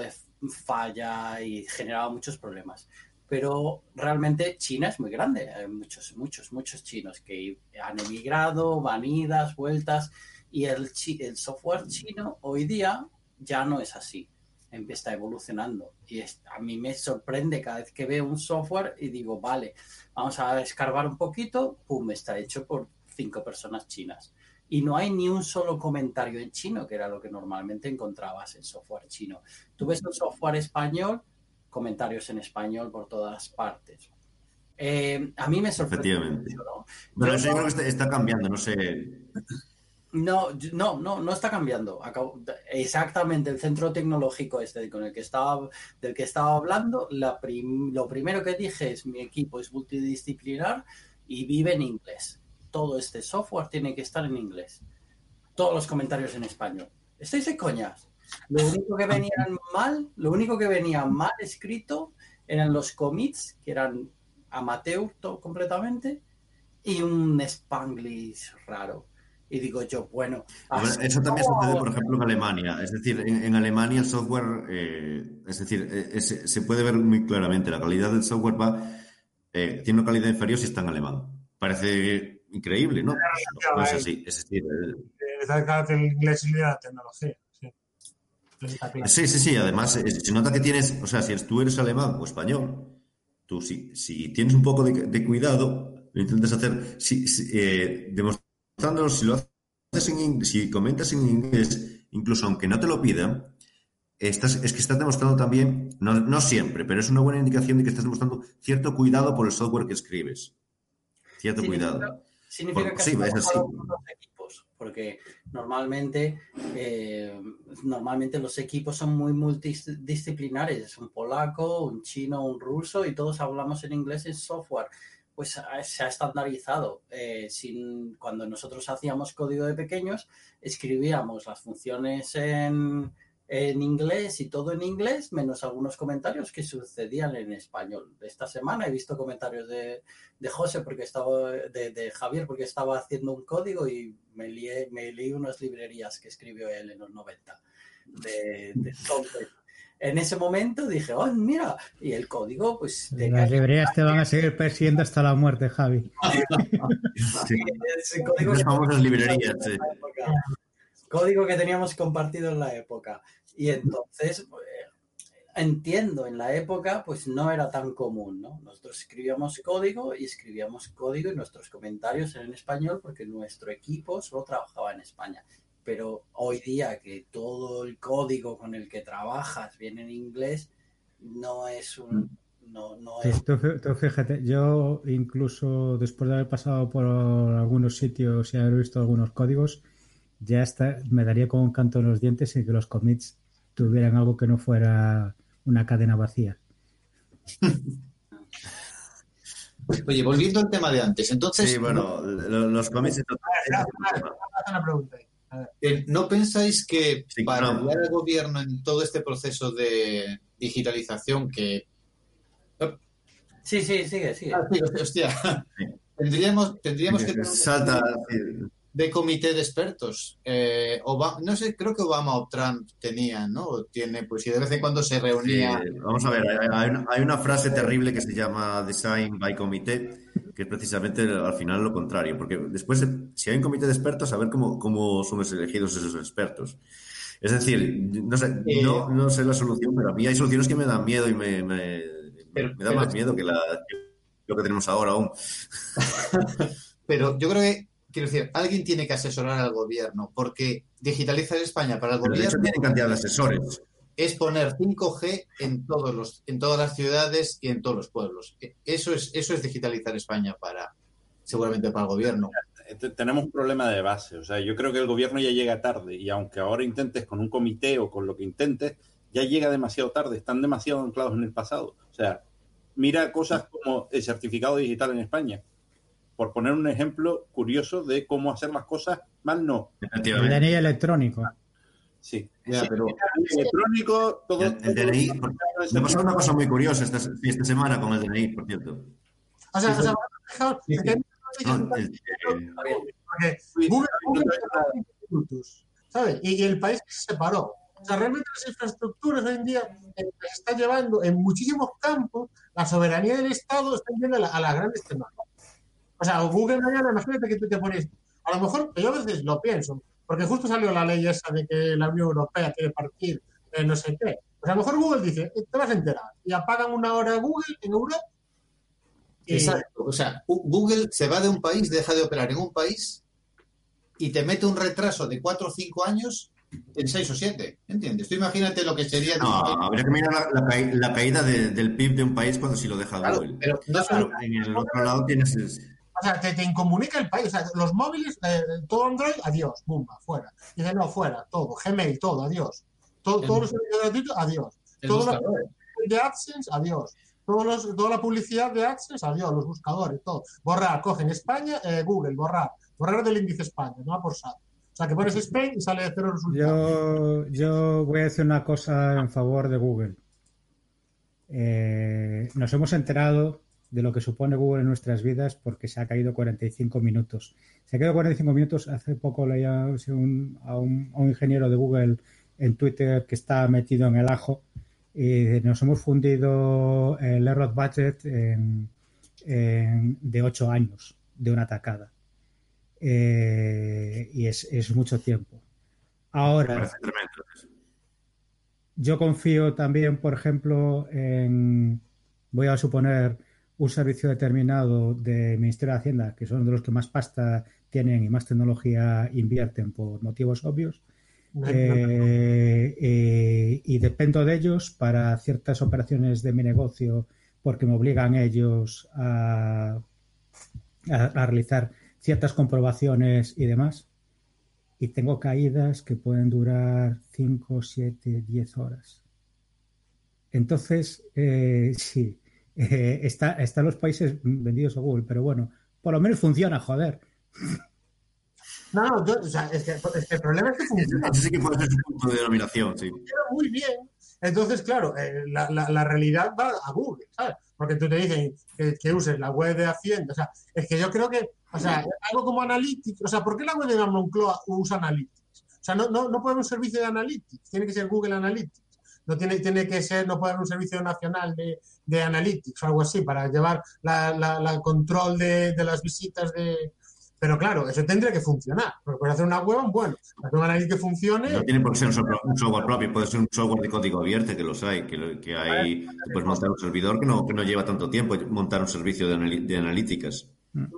falla y generaba muchos problemas. Pero realmente China es muy grande, hay muchos, muchos, muchos chinos que han emigrado, van idas, vueltas, y el, el software chino hoy día ya no es así, Em- está evolucionando. Y es- a mí me sorprende cada vez que veo un software y digo, vale, vamos a escarbar un poquito, pum, está hecho por cinco personas chinas. Y no hay ni un solo comentario en chino, que era lo que normalmente encontrabas en software chino. Tú ves un software español, comentarios en español por todas partes. Eh, a mí me sorprende Efectivamente. mucho, ¿no? Pero eso yo creo que está, cambiando, no sé. no, no, no, no está cambiando. Exactamente el centro tecnológico este con el que estaba, del que estaba hablando, la prim- lo primero que dije es mi equipo es multidisciplinar y vive en inglés. Todo este software tiene que estar en inglés. Todos los comentarios en español. ¿Estáis de coñas? Lo único que venían mal, lo único que venía mal escrito eran los commits, que eran amateur completamente, y un spanglish raro. Y digo yo, bueno, Eso también sucede, por ejemplo, en Alemania. Es decir, en, en Alemania el software, eh, es decir, eh, se puede ver muy claramente. La calidad del software va, eh, tiene una calidad inferior si está en alemán. Parece increíble, ¿no? No, no es así. Es decir, eh, Eh, Está claro que el inglés y la tecnología. Sí. Sí, sí, sí. Además, eh, se nota que tienes, o sea, si tú eres alemán o español, tú si, si tienes un poco de, de cuidado, lo intentas hacer, si, si, eh, demostrándolo, si lo haces en inglés, si comentas en inglés, incluso aunque no te lo pidan, estás, es que estás demostrando también, no, no siempre, pero es una buena indicación de que estás demostrando cierto cuidado por el software que escribes. Cierto cuidado. Significa que sí, es así. los equipos, porque normalmente, eh, normalmente los equipos son muy multidisciplinares, es un polaco, un chino, un ruso y todos hablamos en inglés en software. Pues ha- se ha estandarizado. Eh, sin, cuando nosotros hacíamos código de pequeños, escribíamos las funciones en, en inglés y todo en inglés, menos algunos comentarios que sucedían en español. Esta semana he visto comentarios de, de José porque estaba de, de Javier porque estaba haciendo un código y me, lié- me leí unas librerías que escribió él en los 90 de, de. En ese momento dije, oh, mira, y el código, pues Las librerías te van a seguir persiguiendo hasta la muerte, Javi. Sí. código Las famosas librerías, sí. Código que teníamos compartido en la época. Y entonces, eh, entiendo, en la época, pues no era tan común, ¿no? Nosotros escribíamos código y escribíamos código y nuestros comentarios eran en español porque nuestro equipo solo trabajaba en España. Pero hoy día que todo el código con el que trabajas viene en inglés, no es un... No, no es tú- tú fíjate, yo incluso después de haber pasado por algunos sitios y haber visto algunos códigos, ya está, me daría con un canto en los dientes y que los commits tuvieran algo que no fuera una cadena vacía. Oye, volviendo al tema de antes, entonces, Sí, bueno, lo- los cómics... Eh, ¿No pensáis que Sí, para no. ayudar al gobierno en todo este proceso de digitalización que... Sí, sí, sigue, sigue. Ah, sí, hostia. Sí. Tendríamos, tendríamos que tener Salta... de comité de expertos. Eh, Obama- no sé, creo que Obama o Trump tenían, ¿no? O tiene, pues, y de vez en cuando se Sí, reunía. vamos a ver, hay, una, hay una frase terrible que se llama Design by Committee, que es precisamente al final lo contrario, porque después, si hay un comité de expertos, a ver cómo, cómo son elegidos esos expertos. Es decir, no sé, Eh, no, no sé la solución, pero a mí hay soluciones que me dan miedo y me, me, Pero- me da más miedo que, la, que lo que tenemos ahora aún. (laughs) Pero yo creo que quiero decir, alguien tiene que asesorar al gobierno, porque digitalizar España para el Pero de hecho gobierno tienen cantidad de asesores. es poner 5G en todos los, en todas las ciudades y en todos los pueblos. Eso es, eso es digitalizar España para, seguramente para el gobierno. Te- tenemos un problema de base. O sea, yo creo que el gobierno ya llega tarde y aunque ahora intentes con un comité o con lo que intentes, ya llega demasiado tarde. Están demasiado anclados en el pasado. O sea, mira cosas como el certificado digital en España. Por poner un ejemplo curioso de cómo hacer las cosas mal, no. El. DNI electrónico. Sí. Ya, Sí, pero- electrónico, todo. El, el DNI, todo- me pasado una cosa muy curiosa esta, esta semana con el DNI, por cierto. O sea, Sí, o sea, sí. fijaos, Sí, que hay No, noticias el- porque Sí, Google, sí, Google sí, cerró 20 minutos, ¿sabes? Y, y el país se separó. O sea, realmente las infraestructuras hoy en día eh, se está llevando en muchísimos campos, la soberanía del Estado está yendo a, la- a las grandes tecnologías. O sea, Google mañana, imagínate que tú te pones, a lo mejor, yo a veces lo pienso, porque justo salió la ley esa de que la Unión Europea quiere partir eh, no sé qué. Pues a lo mejor Google dice, eh, te vas a enterar, y apagan una hora Google en Europa. y- Exacto. O sea, Google se va de un país, deja de operar en un país y te mete un retraso de 4 o 5 años en 6 o 7. ¿Entiendes? Tú imagínate lo que sería. no, habría que mirar la, la ca- la caída de- del PIB de un país cuando si lo deja Claro, Google. pero no solo. En el otro lado tienes O sea, te, te incomunica el país. O sea, los móviles, eh, todo Android, adiós, bumba, fuera. Dice, no, fuera, todo. Gmail, todo, adiós. Todo, El- todos los servicios gratuitos, adiós. Todos los de AdSense, adiós. Todos los, toda la publicidad de AdSense, adiós. Los buscadores, todo. Borrar, cogen España, eh, Google, borrar. Borrar del índice España, no va por SAT. O sea, que pones Spain y sale de cero resultado. Yo, yo voy a decir una cosa en favor de Google. Eh, nos hemos enterado de lo que supone Google en nuestras vidas porque se ha caído 45 minutos. Se ha caído 45 minutos. Hace poco leía un- a, un, a un ingeniero de Google en Twitter que está metido en el ajo y nos hemos fundido el error budget en- en- de 8 años de una atacada. Eh, y es, es mucho tiempo. Ahora, yo confío también, por ejemplo, en, voy a suponer, un servicio determinado del Ministerio de Hacienda, que son de los que más pasta tienen y más tecnología invierten por motivos obvios, eh, eh, y dependo de ellos para ciertas operaciones de mi negocio porque me obligan ellos a, a- a realizar ciertas comprobaciones y demás. Y tengo caídas que pueden durar 5, 7, 10 horas. Entonces, eh, sí, eh, está, están los países vendidos a Google, pero bueno, por lo menos funciona, joder. No, no, yo- o sea, es que, es que el problema es que funciona. Ese sí que puede ser su punto de denominación, sí. funciona muy bien. Entonces, claro, eh, la, la- la realidad va a Google, ¿sabes? Porque tú te dicen que, que uses la web de Hacienda. O sea, es que yo creo que, o sea, algo como Analytics. O sea, ¿por qué la web de Moncloa usa Analytics? O sea, no, no, no puede haber un servicio de Analytics, tiene que ser Google Analytics. No tiene, tiene que ser, no puede haber un servicio nacional de, de Analytics o algo así para llevar la, la- la control de, de las visitas de. Pero claro, eso tendría que funcionar. Porque para hacer una web, bueno, hacer un Analytics que funcione. No tiene por qué ser un software, un software propio, puede ser un software de código abierto, que los hay, que, lo- que hay, tú puedes montar un servidor que no, que no lleva tanto tiempo montar un servicio de, de analíticas. No,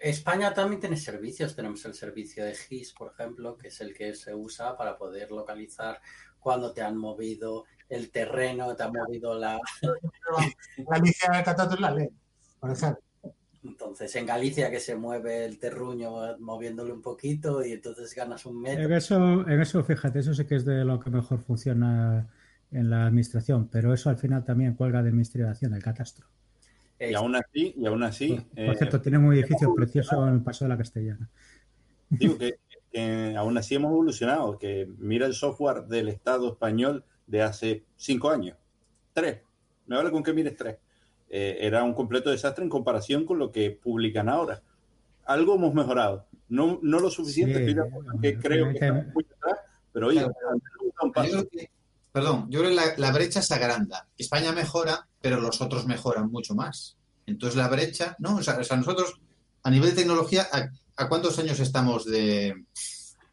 España también tiene servicios. Tenemos el servicio de GIS, por ejemplo, que es el que se usa para poder localizar cuando te han movido el terreno, te han movido la... (laughs) Galicia de Catato es la ley, por ejemplo. Entonces, en Galicia que se mueve el terruño moviéndolo un poquito y entonces ganas un En metro. eso, en eso, fíjate, eso sí que es de lo que mejor funciona en la administración, pero eso al final también cuelga del Ministerio de Hacienda, el catastro. Y aún así, y aún así, Por, por eh, cierto, tienen un edificio precioso en el Paso de la Castellana. digo que, que aún así hemos evolucionado, que mira el software del Estado español de hace cinco años, tres, me vale con que mires tres. Eh, era un completo desastre en comparación con lo que publican ahora. Algo hemos mejorado, no, no lo suficiente, Sí, estoy de acuerdo, que creo que estamos muy atrás, pero oye, Claro, perdón, yo creo que la, la brecha se agranda. España mejora, pero los otros mejoran mucho más. Entonces la brecha, ¿no? O sea, o sea, nosotros, a nivel de tecnología, ¿a, cuántos años estamos de.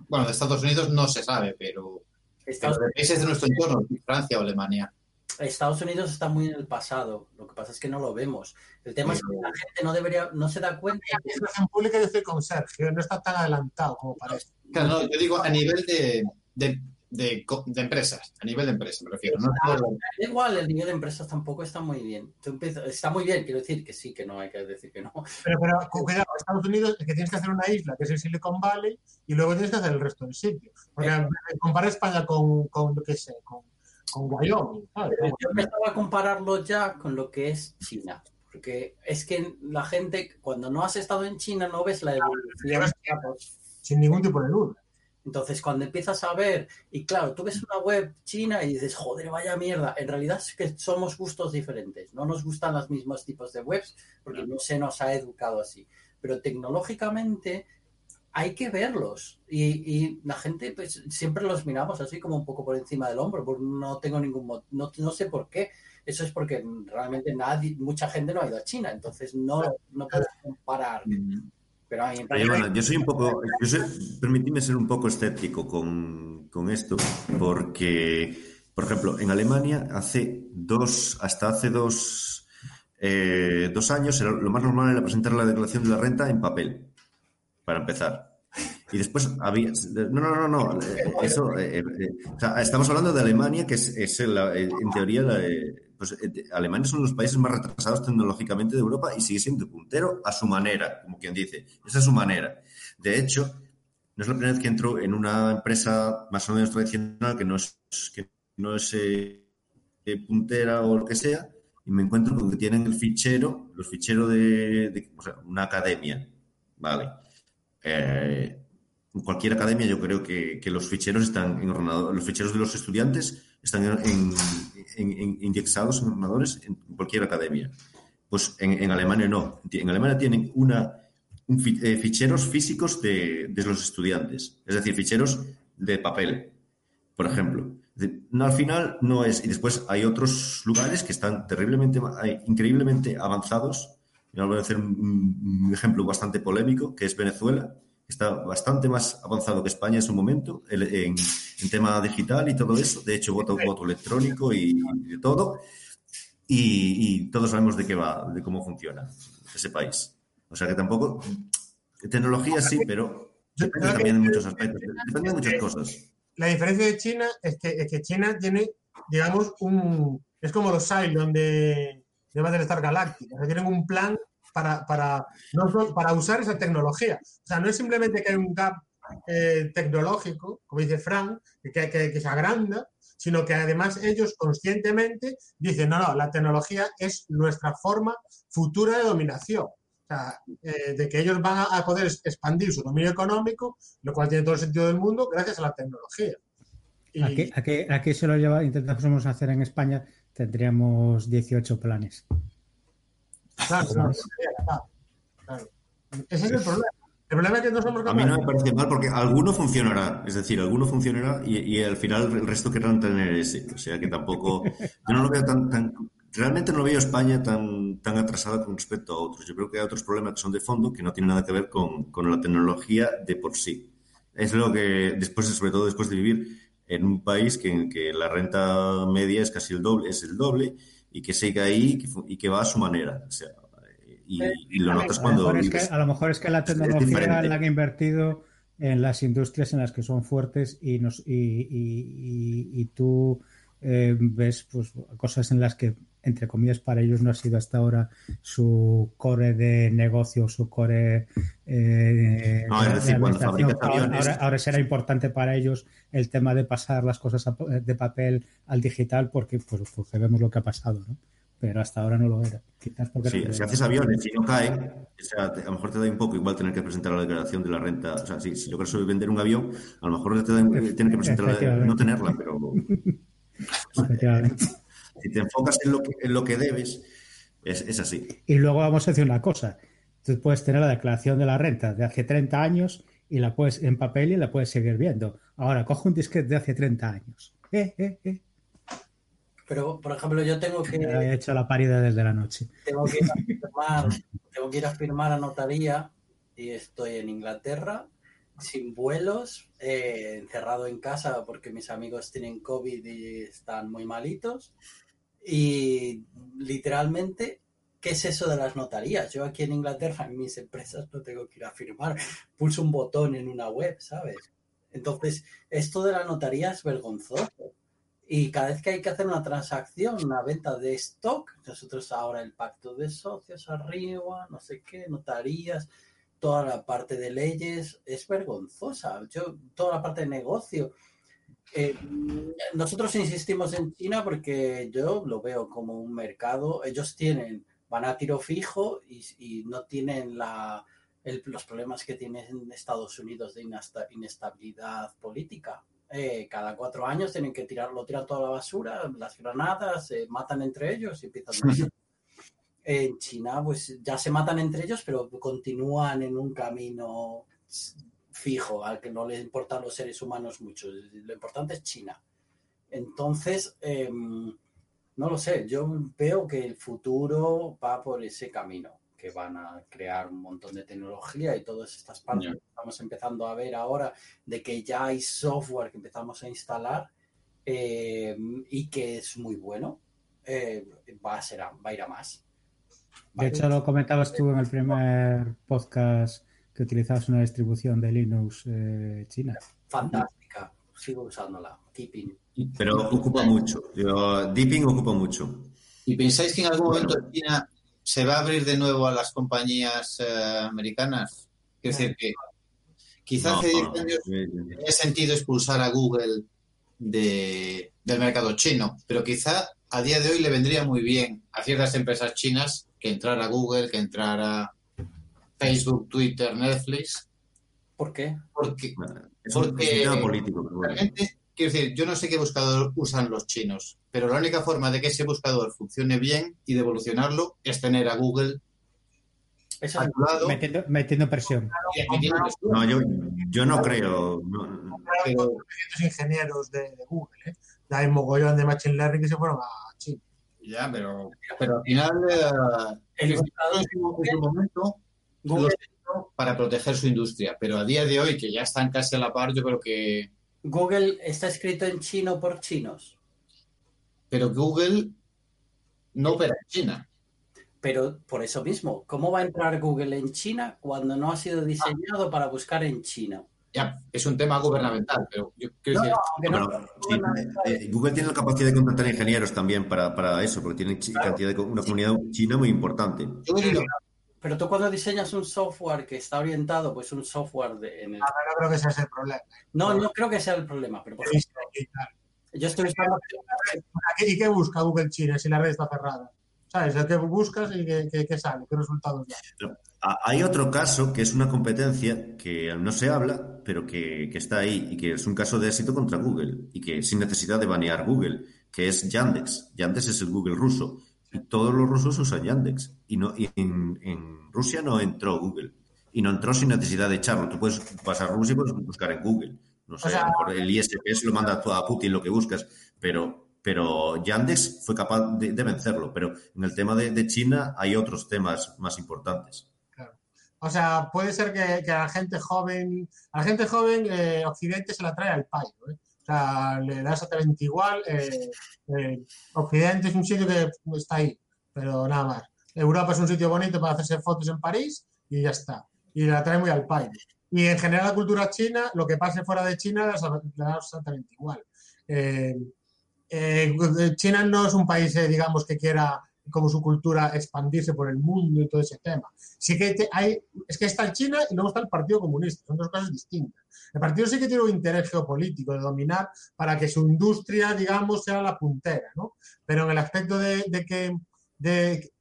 Bueno, de Estados Unidos no se sabe, pero, de países de nuestro entorno, Francia o Alemania. Estados Unidos está muy en el pasado. Lo que pasa es que no lo vemos. El tema es que la gente no debería, no se da cuenta. La administración pública, yo estoy con Sergio, no está tan adelantado como parece. Claro, no, yo digo a nivel de, de, de, co- de empresas, a nivel de empresas me refiero. No Ah, igual, el nivel de empresas tampoco está muy bien. Está muy bien, quiero decir que sí, que no hay que decir que no. Pero, pero cu- cuidado, Estados Unidos es que tienes que hacer una isla, que es el Silicon Valley, y luego tienes que hacer el resto del sitio. Porque Eh. compara España con, con, yo qué sé, con, con Wyoming, yo empezaba a compararlo ya con lo que es China. Porque es que la gente, cuando no has estado en China, no ves la evolución. Sin ningún tipo de duda. Entonces, cuando empiezas a ver, y claro, tú ves una web china y dices, joder, vaya mierda. En realidad es que somos gustos diferentes. No nos gustan los mismos tipos de webs porque no se nos ha educado así. Pero tecnológicamente hay que verlos. Y, y la gente, pues siempre los miramos así como un poco por encima del hombro. porque no tengo ningún no, no sé por qué. Eso es porque realmente nadie, mucha gente no ha ido a China. Entonces no, no puedes comparar. A parece- bueno, yo soy un poco, yo soy, permitidme ser un poco escéptico con, con esto, porque, por ejemplo, en Alemania hace dos, hasta hace dos, eh, dos años, lo más normal era presentar la declaración de la renta en papel, para empezar. Y después había. No, no, no, no. Eso. eh, eh, o sea, estamos hablando de Alemania, que es, es la- en teoría. la, eh, pues, eh, de- Alemania son los países más retrasados tecnológicamente de Europa y sigue siendo puntero a su manera, como quien dice. Esa es su manera. De hecho, no es la primera vez que entro en una empresa más o menos tradicional que no es, que no es eh, eh, puntera o lo que sea, y me encuentro con que tienen el fichero, los ficheros de, de- una academia. Vale. Cualquier academia yo creo que, que los ficheros están en ordenador, los ficheros de los estudiantes están indexados en ordenadores en cualquier academia. Pues en, Alemania no. En Alemania tienen una, eh, ficheros físicos de, los estudiantes, es decir, ficheros de papel, por ejemplo. No, al final no es. Y después hay otros lugares que están terriblemente, increíblemente avanzados. Voy a hacer un, ejemplo bastante polémico, que es Venezuela, está bastante más avanzado que España en su momento en, en tema digital y todo eso. De hecho, voto, voto electrónico y, y de todo. Y, y todos sabemos de qué va, de cómo funciona ese país. O sea que tampoco. Tecnología sí, pero depende también de muchos aspectos. Depende de muchas cosas. La diferencia de China es que, es que China tiene, digamos, un. Es como los Cylon de, de Battlestar Galactica. O sea, tienen un plan para, para, no para usar esa tecnología. O sea, no es simplemente que hay un gap eh, tecnológico, como dice Frank, que, se agranda, sino que además ellos conscientemente dicen, no, no, la tecnología es nuestra forma futura de dominación. O sea, eh, de que ellos van a, a poder expandir su dominio económico, lo cual tiene todo el sentido del mundo gracias a la tecnología. Aquí, aquí se lo lleva, intentamos hacer en España, tendríamos 18 planes. Claro, claro, claro, claro. Ese es el problema. El problema es que no somos A mí no capaces. me parece mal porque alguno funcionará, es decir, alguno funcionará y, y al final el resto querrán tener ese. O sea que tampoco, yo no lo veo tan, tan realmente no veo España tan, tan atrasada con respecto a otros. Yo creo que hay otros problemas que son de fondo que no tienen nada que ver con, con la tecnología de por sí. Es lo que después, sobre todo después de vivir en un país que, en que la renta media es casi el doble, es el doble y que sigue ahí y que, y que va a su manera. O sea, y, y lo notas cuando es que, a lo mejor es que la tecnología la han invertido en las industrias en las que son fuertes y, nos, y, y- y- y tú eh, ves pues, cosas en las que, entre comillas, para ellos no ha sido hasta ahora su core de negocio, su core eh, No, es de- de decir, cuando administración. fabricas Ahora, aviones- ahora- ahora será importante para ellos el tema de pasar las cosas a- de papel al digital porque, pues, porque vemos lo que ha pasado, ¿no? Pero hasta ahora no lo era. Quizás porque Sí, no- si haces aviones y no caen, o sea, te- a lo mejor te da un poco igual tener que presentar la declaración de la renta. O sea, si, si logras vender un avión, a lo mejor te da, tienes que presentar la, Efectivamente. no tenerla, pero (laughs) si te enfocas en lo que, en lo que debes, es, es así. Y luego vamos a decir una cosa. Tú puedes tener la declaración de la renta de hace 30 años y la puedes en papel y la puedes seguir viendo. Ahora, coge un disquete de hace 30 años. Eh, eh, eh. Pero, por ejemplo, yo tengo que, he hecho la parida desde la noche. tengo que ir a (laughs) firmar, tengo que ir a firmar a notaría y estoy en Inglaterra sin vuelos, eh, encerrado en casa porque mis amigos tienen COVID y están muy malitos. Y literalmente, ¿qué es eso de las notarías? Yo aquí en Inglaterra, en mis empresas, no tengo que ir a firmar. Pulso un botón en una web, ¿sabes? Entonces, esto de la notaría es vergonzoso. Y cada vez que hay que hacer una transacción, una venta de stock, nosotros ahora el pacto de socios arriba, no sé qué, notarías, toda la parte de leyes, es vergonzosa. Yo, toda la parte de negocio. Eh, nosotros insistimos en China porque yo lo veo como un mercado. Ellos tienen, van a tiro fijo y, y no tienen la, el- los problemas que tiene en Estados Unidos de inesta- inestabilidad política. Eh, cada cuatro años tienen que tirarlo, tiran toda la basura, las granadas, se matan entre ellos y empiezan. (laughs) En China, pues ya se matan entre ellos, pero continúan en un camino fijo al que no les importan los seres humanos mucho. Lo importante es China. Entonces, em, no lo sé, yo veo que el futuro va por ese camino, que van a crear un montón de tecnología y todas estas partes que estamos empezando a ver ahora, de que ya hay software que empezamos a instalar eh, y que es muy bueno, eh, va, a ser, a- va a ir a más. De hecho, lo comentabas tú en el primer podcast que utilizabas una distribución de Linux eh, china. Fantástica, sigo usándola, Keeping. Pero ocupa mucho. Yo, Deepin ocupa mucho. ¿Y pensáis que en algún momento China se va a abrir de nuevo a las compañías eh, americanas? Es decir, que quizás No, hace 10 no, años tenía sentido expulsar a Google de- del mercado chino, pero quizá a día de hoy le vendría muy bien a ciertas empresas chinas que entrara Google, que entrara Facebook, Twitter, Netflix, ¿Por qué? porque Es un, Porque- político. pero bueno. realmente, quiero decir, yo no sé qué buscador usan los chinos, pero la única forma de que ese buscador funcione bien y de evolucionarlo es tener a Google Eso a tu lado Metiendo, metiendo presión. No, yo, yo no creo. no- pero- Los ingenieros de, de Google, ¿eh? Hay mogollón de Machine Learning que se fueron a China. Ya, pero, pero al final eh, El en su, en su momento Google- los para proteger su industria, pero a día de hoy que ya están casi a la par, yo creo que Google está escrito en chino por chinos, pero Google no opera en China. pero por eso mismo, ¿cómo va a entrar Google en China cuando no ha sido diseñado para buscar en China? Ya, es un tema gubernamental, pero yo decir, Aunque no- Bueno, sí, eh, Google tiene la capacidad de contratar ingenieros también para, para eso, porque tiene cantidad de, una comunidad china muy importante. yo creo que Pero tú cuando diseñas un software que está orientado, pues un software de, en el... No creo que ese es el problema. No, no creo que sea el problema, pero por ejemplo, yo estoy usando... ¿Y qué busca Google China si la red está cerrada? ¿Sabes? ¿Qué buscas y qué, qué- qué sale? ¿Qué resultados da? Ah, Hay otro caso que es una competencia que no se habla, pero que, que está ahí y que es un caso de éxito contra Google y que sin necesidad de banear Google, que es Yandex. Yandex es el Google ruso y todos los rusos usan Yandex y, no, y en, en Rusia no entró Google y no entró sin necesidad de echarlo. Tú puedes pasar Rusia y puedes buscar en Google. No sé, O sea- a lo mejor el ISP se lo manda a Putin lo que buscas, pero, pero Yandex fue capaz de, de vencerlo. Pero en el tema de, de China hay otros temas más importantes. O sea, puede ser que, que a la gente joven, a la gente joven, eh, Occidente se la trae al payo. ¿eh? O sea, le da exactamente igual. eh, eh, Occidente es un sitio que está ahí, pero nada más. Europa es un sitio bonito para hacerse fotos en París y ya está. Y la trae muy al payo. Y en general la cultura china, lo que pase fuera de China, le da exactamente igual. Eh, eh, China no es un país, eh, digamos, que quiera como su cultura expandirse por el mundo y todo ese tema. Sí que hay, es que está China y luego está el Partido Comunista, son dos cosas distintas. El partido sí que tiene un interés geopolítico de dominar para que su industria, digamos, sea la puntera, ¿no? Pero en el aspecto de, de que de,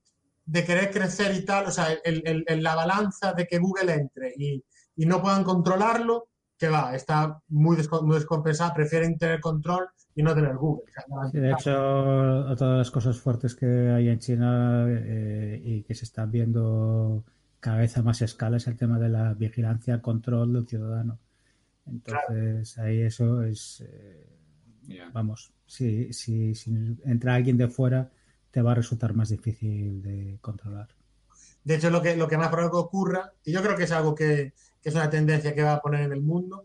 de querer crecer y tal, o sea, el- el- el- la balanza de que Google entre y, y no puedan controlarlo, que va, está muy, desco- muy descompensada, prefieren tener control y no tener Google. O sea, Sí, de hecho, otra de las cosas fuertes que hay en China eh, y que se están viendo cada vez a más escala es el tema de la vigilancia, control del ciudadano. Entonces, ahí eso es, eh, vamos, si, si, si entra alguien de fuera, te va a resultar más difícil de controlar. De hecho, lo que, lo que más probable que ocurra, y yo creo que es algo que, que es una tendencia que va a poner en el mundo,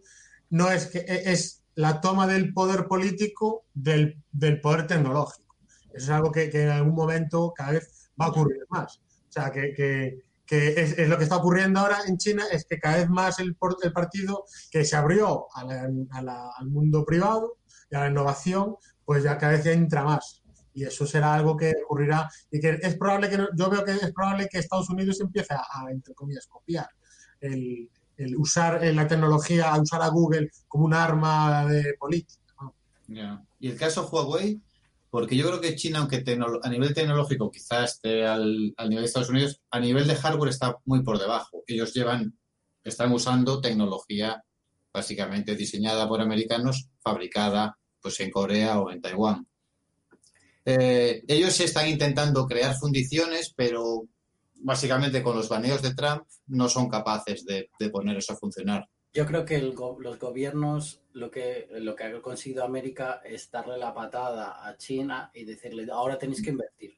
no es que e- es la toma del poder político del, del poder tecnológico. Eso es algo que, que en algún momento cada vez va a ocurrir más. O sea, que, que- es, es lo que está ocurriendo ahora en China, es que cada vez más el, el partido que se abrió a la- a la- al mundo privado y a la innovación, pues ya cada vez entra más. Y eso será algo que ocurrirá y que es probable que, yo veo que es probable que Estados Unidos empiece a, entre comillas, copiar el, el usar eh, la tecnología, a usar a Google como un arma de política. ¿no? Y el caso Huawei, porque yo creo que China, aunque a nivel tecnológico quizás esté al, al nivel de Estados Unidos, a nivel de hardware está muy por debajo. Ellos llevan, están usando tecnología básicamente diseñada por americanos, fabricada pues en Corea o en Taiwán. Eh, ellos están intentando crear fundiciones, pero básicamente con los baneos de Trump no son capaces de, de poner eso a funcionar. Yo creo que el go- los gobiernos lo que, lo que ha conseguido América es darle la patada a China y decirle, ahora tenéis que invertir.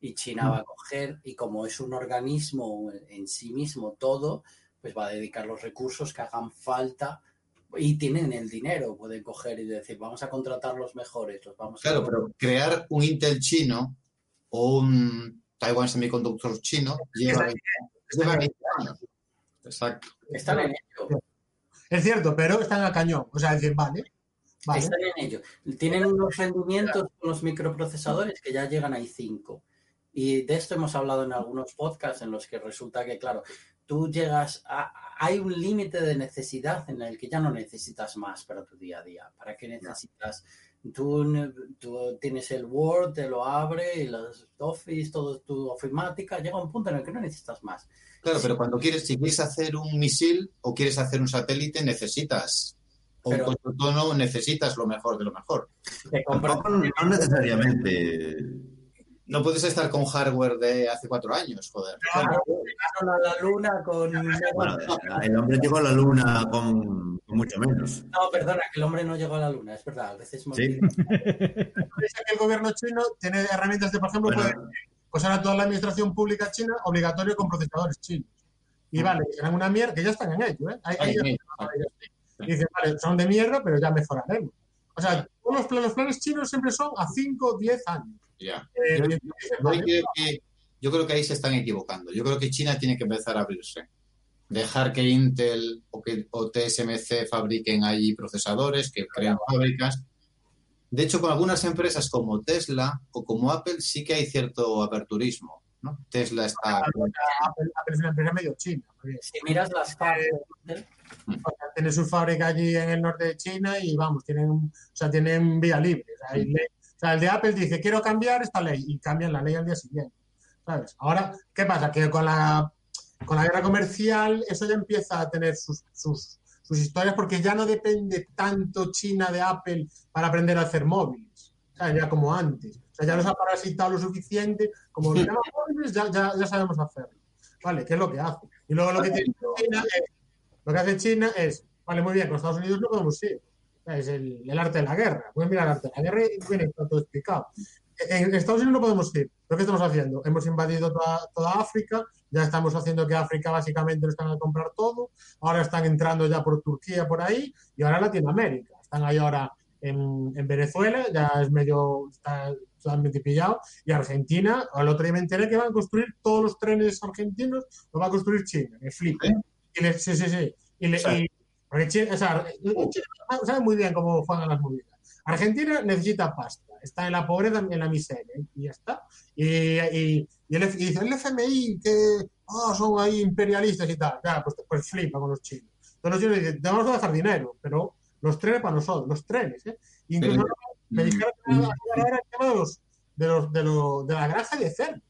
Y China va a coger, y como es un organismo en sí mismo todo, pues va a dedicar los recursos que hagan falta y tienen el dinero, pueden coger y decir, vamos a contratar los mejores, los vamos a... Claro, pero crear un Intel chino o un Taiwan Semiconductor chino lleva 20 lleva 20 años. Exacto. Están en ello. Es cierto, pero están a cañón. O sea, decir, vale, vale. Están en ello. Tienen unos rendimientos con los microprocesadores que ya llegan a i5. Y de esto hemos hablado en algunos podcasts en los que resulta que, claro, tú llegas a... Hay un límite de necesidad en el que ya no necesitas más para tu día a día. ¿Para qué necesitas? Tú, tú tienes el Word, te lo abre, y los Office, todo tu ofimática, llega un punto en el que no necesitas más. Claro, pero cuando quieres, si quieres hacer un misil o quieres hacer un satélite, necesitas. O Pero- un coche autónomo, necesitas lo mejor de lo mejor. Te compras Tampoco, no necesariamente. No puedes estar con hardware de hace cuatro años, joder. Claro, llegaron a la luna con... Bueno, el hombre llegó a la luna con, con mucho menos. No, perdona, que el hombre no llegó a la luna, es verdad, a veces Sí. (laughs) que el gobierno chino tiene herramientas de, por ejemplo, Bueno. puede, pues ahora toda la administración pública china obligatorio con procesadores chinos. Y vale, serán una mierda, que ya están en ello, ¿eh? Hay- Ay, hay- sí. y dicen, vale, son de mierda, pero ya mejoraremos. O sea, todos los, planes- los planes chinos siempre son a 5, 10 años. Ya. Eh, Yo- creo, que, yo creo que ahí se están equivocando. Yo creo que China tiene que empezar a abrirse. Dejar que Intel o, que, o TSMC fabriquen ahí procesadores, que crean fábricas. De hecho, con algunas empresas como Tesla o como Apple sí que hay cierto aperturismo. ¿no? Tesla está... Apple, Apple es una empresa medio china. Si miras las fábricas, o sea, tiene su fábrica allí en el norte de China y vamos, tienen, o sea, tienen vía libre. O sea, hay ley- o sea, el de Apple dice, quiero cambiar esta ley y cambian la ley al día siguiente. ¿Sabes? Ahora, ¿qué pasa? Que con la, con la guerra comercial eso ya empieza a tener sus, sus, sus historias porque ya no depende tanto China de Apple para aprender a hacer móviles. Sea, ya como antes. O sea, ya los ha parasitado lo suficiente, como los (laughs) móviles, ya, ya, ya sabemos hacerlo. ¿Vale? ¿Qué es lo que hace? Y luego lo que tiene China es, lo que hace China es, vale, muy bien, con Estados Unidos no podemos ir. Es el, el arte de la guerra. Pueden mirar el arte de la guerra y viene todo explicado. En Estados Unidos no podemos ir. ¿Pero qué estamos haciendo? Hemos invadido toda, toda África, ya estamos haciendo que África básicamente lo están a comprar todo, ahora están entrando ya por Turquía, por ahí, y ahora Latinoamérica. Están ahí ahora en, en Venezuela, ya es medio, está totalmente pillado, y Argentina, al otro día me enteré que van a construir todos los trenes argentinos, los va a construir China, me flipa. Y le- sí, sí, sí. Y le- y- porque China, o sea, China sabe muy bien cómo juegan las movidas. Argentina necesita pasta, está en la pobreza, en la miseria, y ya está. Y, y, y el, y dice el FMI que ah, son ahí imperialistas y tal. Ya, pues, pues flipa con los chinos. Entonces los chinos dicen, te vamos a dejar dinero, pero los trenes para nosotros, los trenes. ¿eh? Incluso Pero- me dijeron ahora el tema de, los, de, los, de, los, de la granja de cerdo.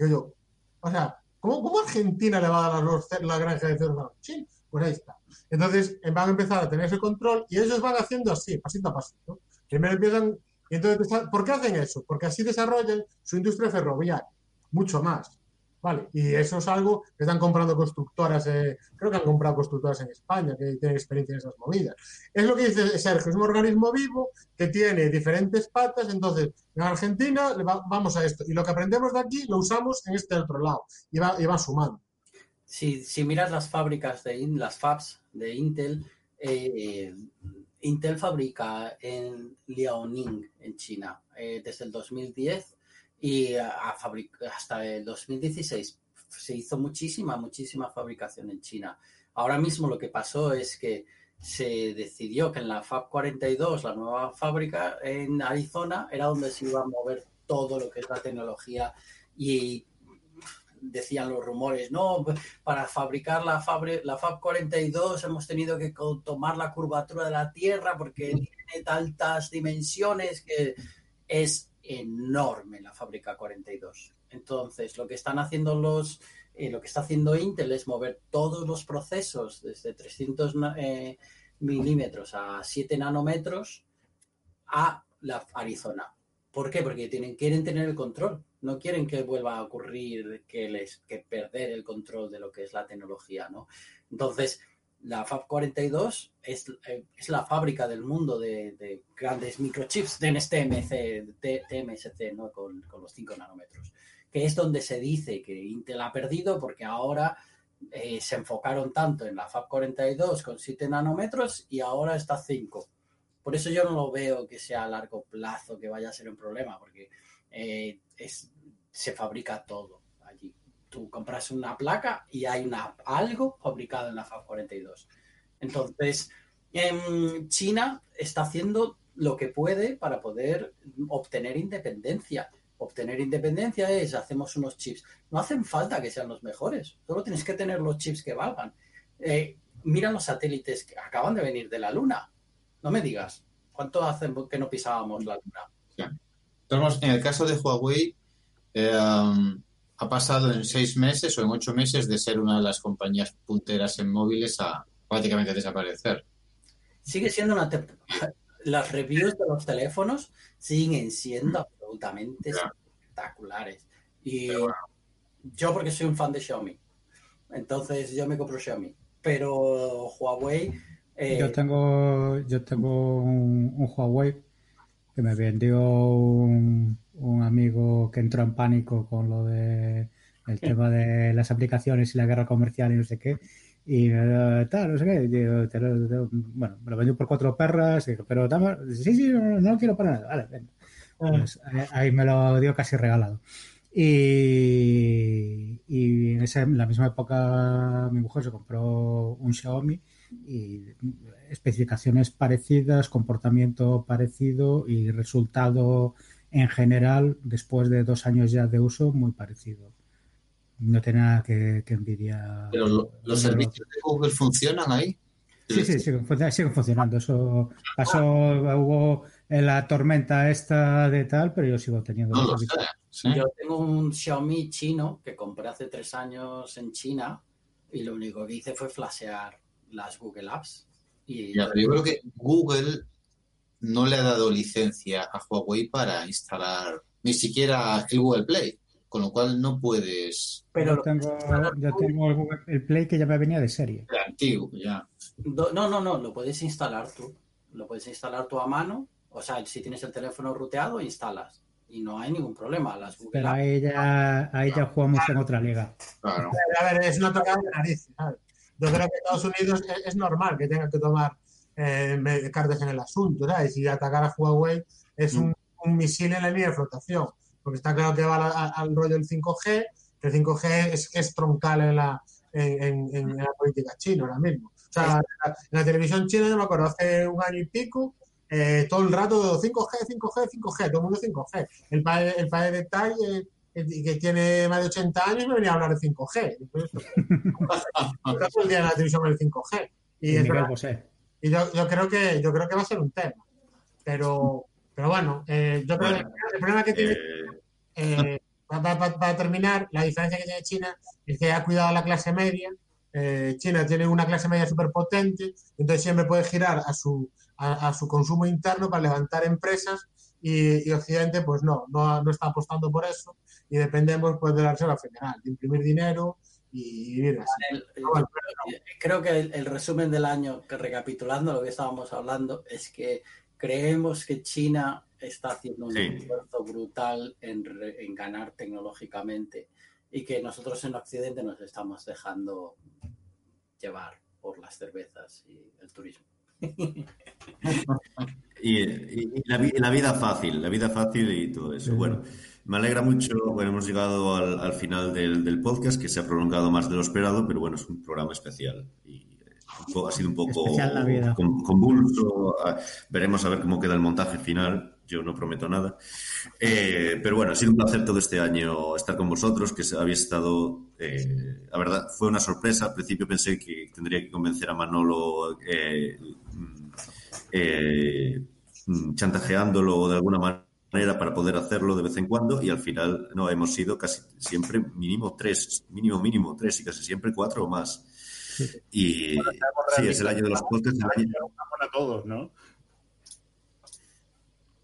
Yo, yo, o sea, ¿cómo, cómo Argentina le va a dar los la granja de cerdo a los chinos? Pues ahí está. Entonces eh, van a empezar a tener ese control y ellos van haciendo así, pasito a pasito. Primero empiezan, y entonces, ¿por qué hacen eso? Porque así desarrollan su industria ferroviaria, mucho más. Vale, y eso es algo que están comprando constructoras, eh, creo que han comprado constructoras en España que tienen experiencia en esas movidas. Es lo que dice Sergio, es un organismo vivo que tiene diferentes patas, entonces en Argentina vamos a esto, y lo que aprendemos de aquí lo usamos en este otro lado, y va, y va sumando. Si, si miras las fábricas de las fabs de Intel, eh, Intel fabrica en Liaoning, en China, eh, desde el 2010 y a- a hasta el 2016 se hizo muchísima, muchísima fabricación en China. Ahora mismo lo que pasó es que se decidió que en la Fab 42, la nueva fábrica en Arizona, era donde se iba a mover todo lo que es la tecnología y decían los rumores, no, para fabricar la, Fab, la Fab 42 hemos tenido que tomar la curvatura de la Tierra porque tiene tantas dimensiones que es enorme la fábrica 42. Entonces, lo que están haciendo los, eh, lo que está haciendo Intel es mover todos los procesos desde 300 na- eh, milímetros a 7 nanómetros a la Arizona. ¿Por qué? Porque tienen, quieren tener el control. No quieren que vuelva a ocurrir que les que perder el control de lo que es la tecnología, ¿no? Entonces, la Fab 42 es, eh, es la fábrica del mundo de, de grandes microchips de TMC, TMSC, ¿no? Con, con los 5 nanómetros. Que es donde se dice que Intel ha perdido porque ahora eh, se enfocaron tanto en la Fab 42 con 7 nanómetros y ahora está 5. Por eso yo no lo veo que sea a largo plazo que vaya a ser un problema, porque eh, es, se fabrica todo allí. Tú compras una placa y hay una, algo fabricado en la Fab 42. Entonces, em, China está haciendo lo que puede para poder obtener independencia. Obtener independencia es, hacemos unos chips. No hacen falta que sean los mejores, solo tienes que tener los chips que valgan. Eh, mira los satélites que acaban de venir de la Luna. No me digas, ¿cuánto hace que no pisábamos la Luna? Entonces, en el caso de Huawei, eh, um, ha pasado en seis meses o en ocho meses de ser una de las compañías punteras en móviles a prácticamente desaparecer. Sigue siendo una... te- Las reviews de los teléfonos siguen siendo absolutamente Ya. espectaculares. Y bueno. yo porque soy un fan de Xiaomi. Entonces yo me compro Xiaomi. Pero Huawei... eh, Yo tengo, yo tengo un, un Huawei que me vendió un, un amigo que entró en pánico con lo de el tema de las aplicaciones y la guerra comercial y no sé qué. Y eh, tal, no sé qué. digo, te lo- te lo- bueno, me lo vendió por cuatro perras. digo, pero dame, sí, sí, no, no quiero para nada. Vale, venga. Pues, eh, ahí me lo dio casi regalado. Y, y en, esa, en la misma época mi mujer se compró un Xiaomi y especificaciones parecidas, comportamiento parecido y resultado en general, después de dos años ya de uso, muy parecido. No tiene nada que, que envidiar. Pero lo- los servicios de Google funcionan ahí. Sí, sí, siguen, fun- siguen funcionando. Eso pasó, hubo la tormenta esta de tal, pero yo sigo teniendo No los lo sé. servicios. ¿sí? Yo tengo un Xiaomi chino que compré hace tres años en China y lo único que hice fue flashear las Google Apps. Y Ya, pero yo creo que Google no le ha dado licencia a Huawei para instalar ni siquiera el Google Play, con lo cual no puedes. pero Yo tengo, yo tengo el, Google- el Play que ya me venía de serie. Antiguo, ya. no, no, no, lo puedes instalar tú. Lo puedes instalar tú a mano. O sea, si tienes el teléfono ruteado, instalas. Y no hay ningún problema. Las Google Pero ahí ya, ahí ya jugamos en otra liga. Claro. A ver, es una tocada de narices. ¿sabes? Yo creo que Estados Unidos es, es normal que tenga que tomar eh, cartas en el asunto, ¿sabes? Y atacar a Huawei es un, un misil en la línea de flotación, porque está claro que va a- a- al rollo del 5G, que el 5G es, es troncal en la, en, en- en la política china ahora mismo. O sea, en la, la televisión china, yo me acuerdo, hace un año y pico, eh, todo el rato 5G, 5G, 5G, todo el mundo 5G. El padre, el de Tai, eh, que que tiene más de 80 años, me venía a hablar de 5G. Entonces, Está todo el día en la televisión con el 5G. Y, Y es Miguel verdad- Bosé. y yo, yo creo que yo creo que va a ser un tema. Pero, pero bueno, eh, yo creo Bueno, que el problema que tiene, Eh, eh, para, para- para terminar, la diferencia que tiene China es que ha cuidado a la clase media. Eh, China tiene una clase media súper potente, entonces siempre puede girar a su, a, a su consumo interno para levantar empresas y, y Occidente pues no, no, no está apostando por eso y dependemos pues de la Reserva Federal, de imprimir dinero y vivir así. el- el- Bueno, creo que el, el resumen del año, que recapitulando lo que estábamos hablando, es que creemos que China está haciendo un Sí. esfuerzo brutal en, en ganar tecnológicamente y que nosotros en Occidente nos estamos dejando llevar por las cervezas y el turismo. (laughs) Y, y- y la, la vida fácil, la vida fácil y todo eso. Bueno, me alegra mucho. Bueno, hemos llegado al, al final del, del podcast, que se ha prolongado más de lo esperado, pero bueno, es un programa especial. Y eh, ha sido un poco convulso. Ah, Veremos a ver cómo queda el montaje final. Yo no prometo nada. Eh, pero bueno, ha sido un placer todo este año estar con vosotros, que habéis estado, eh, la verdad, fue una sorpresa. Al principio pensé que tendría que convencer a Manolo eh, mm, mm, chantajeándolo de alguna manera para poder hacerlo de vez en cuando y al final no hemos sido casi siempre mínimo tres, mínimo mínimo tres y casi siempre cuatro o más. Y sí, es el año de los podcasts, el año- Jamón a todos, ¿no?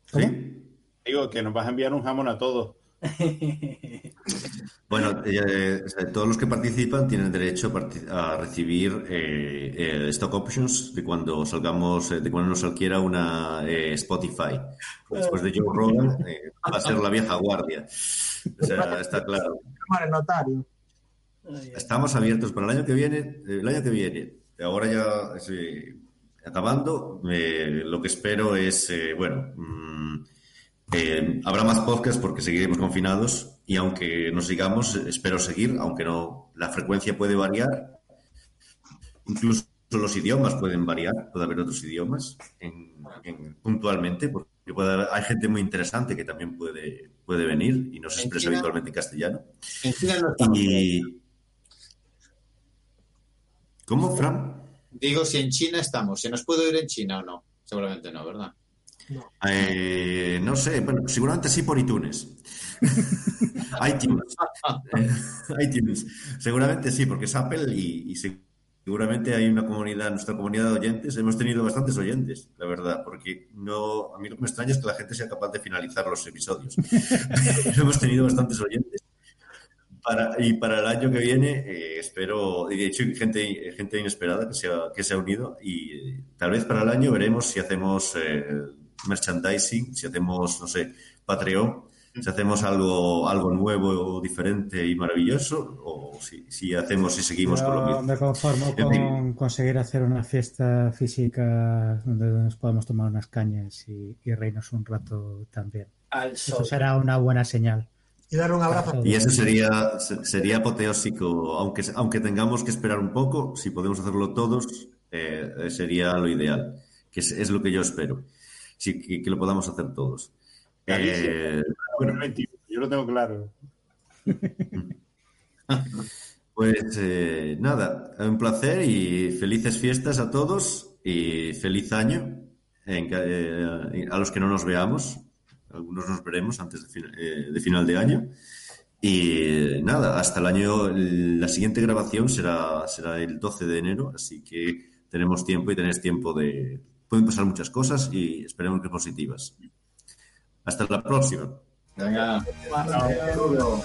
¿sí? Digo que nos vas a enviar un jamón a todos. (laughs) Bueno, eh, o sea, todos los que participan tienen derecho a, recibir eh, eh, stock options de cuando salgamos, eh, de cuando nos adquiera una eh, Spotify. Después de Joe Rogan, eh, va a ser la vieja guardia. O sea, está claro. Notario. Estamos abiertos para el año que viene. El año que viene, ahora ya acabando, eh, lo que espero es, eh, bueno, mm, eh, habrá más podcasts porque seguiremos confinados y aunque nos sigamos, espero seguir, aunque no, la frecuencia puede variar. Incluso los idiomas pueden variar, puede haber otros idiomas en- en- puntualmente, porque puede haber- hay gente muy interesante que también puede, puede venir y no se expresa China- habitualmente en castellano. En China no estamos. Y... ¿Cómo, Fran? Digo, si en China estamos, ¿se nos puede ir en China o no? Seguramente no, ¿verdad? Eh, no sé, bueno, seguramente sí por iTunes. (laughs) iTunes. Eh, iTunes. Seguramente sí, porque es Apple y, y seguramente hay una comunidad, nuestra comunidad de oyentes, hemos tenido bastantes oyentes, la verdad, porque no, a mí lo que me extraña es que la gente sea capaz de finalizar los episodios. (laughs) hemos tenido bastantes oyentes. Para, y para el año que viene, eh, espero, y de hecho, hay gente, gente inesperada que se ha, que se ha unido y eh, tal vez para el año veremos si hacemos eh, merchandising, si hacemos, no sé, Patreon, si hacemos algo, algo nuevo, diferente y maravilloso, o si, si hacemos y seguimos con lo mismo. me conformo En fin. con conseguir hacer una fiesta física donde nos podamos tomar unas cañas y, y reírnos un rato también. Al Eso será una buena señal. Y dar un abrazo. Y eso sería, se- sería apoteósico, aunque, aunque tengamos que esperar un poco, si podemos hacerlo todos, eh, sería lo ideal, que es, es lo que yo espero, sí, que, que lo podamos hacer todos. Eh, Bueno, 21, yo lo tengo claro. (laughs) pues eh, nada, un placer y felices fiestas a todos y feliz año en eh, a los que no nos veamos. Algunos nos veremos antes de, fin- eh, de final de año. Y nada, hasta el año, la siguiente grabación será, será el 12 de enero, así que tenemos tiempo y tenéis tiempo de... Pueden pasar muchas cosas y esperemos que positivas. Hasta la próxima. Venga. Hasta luego.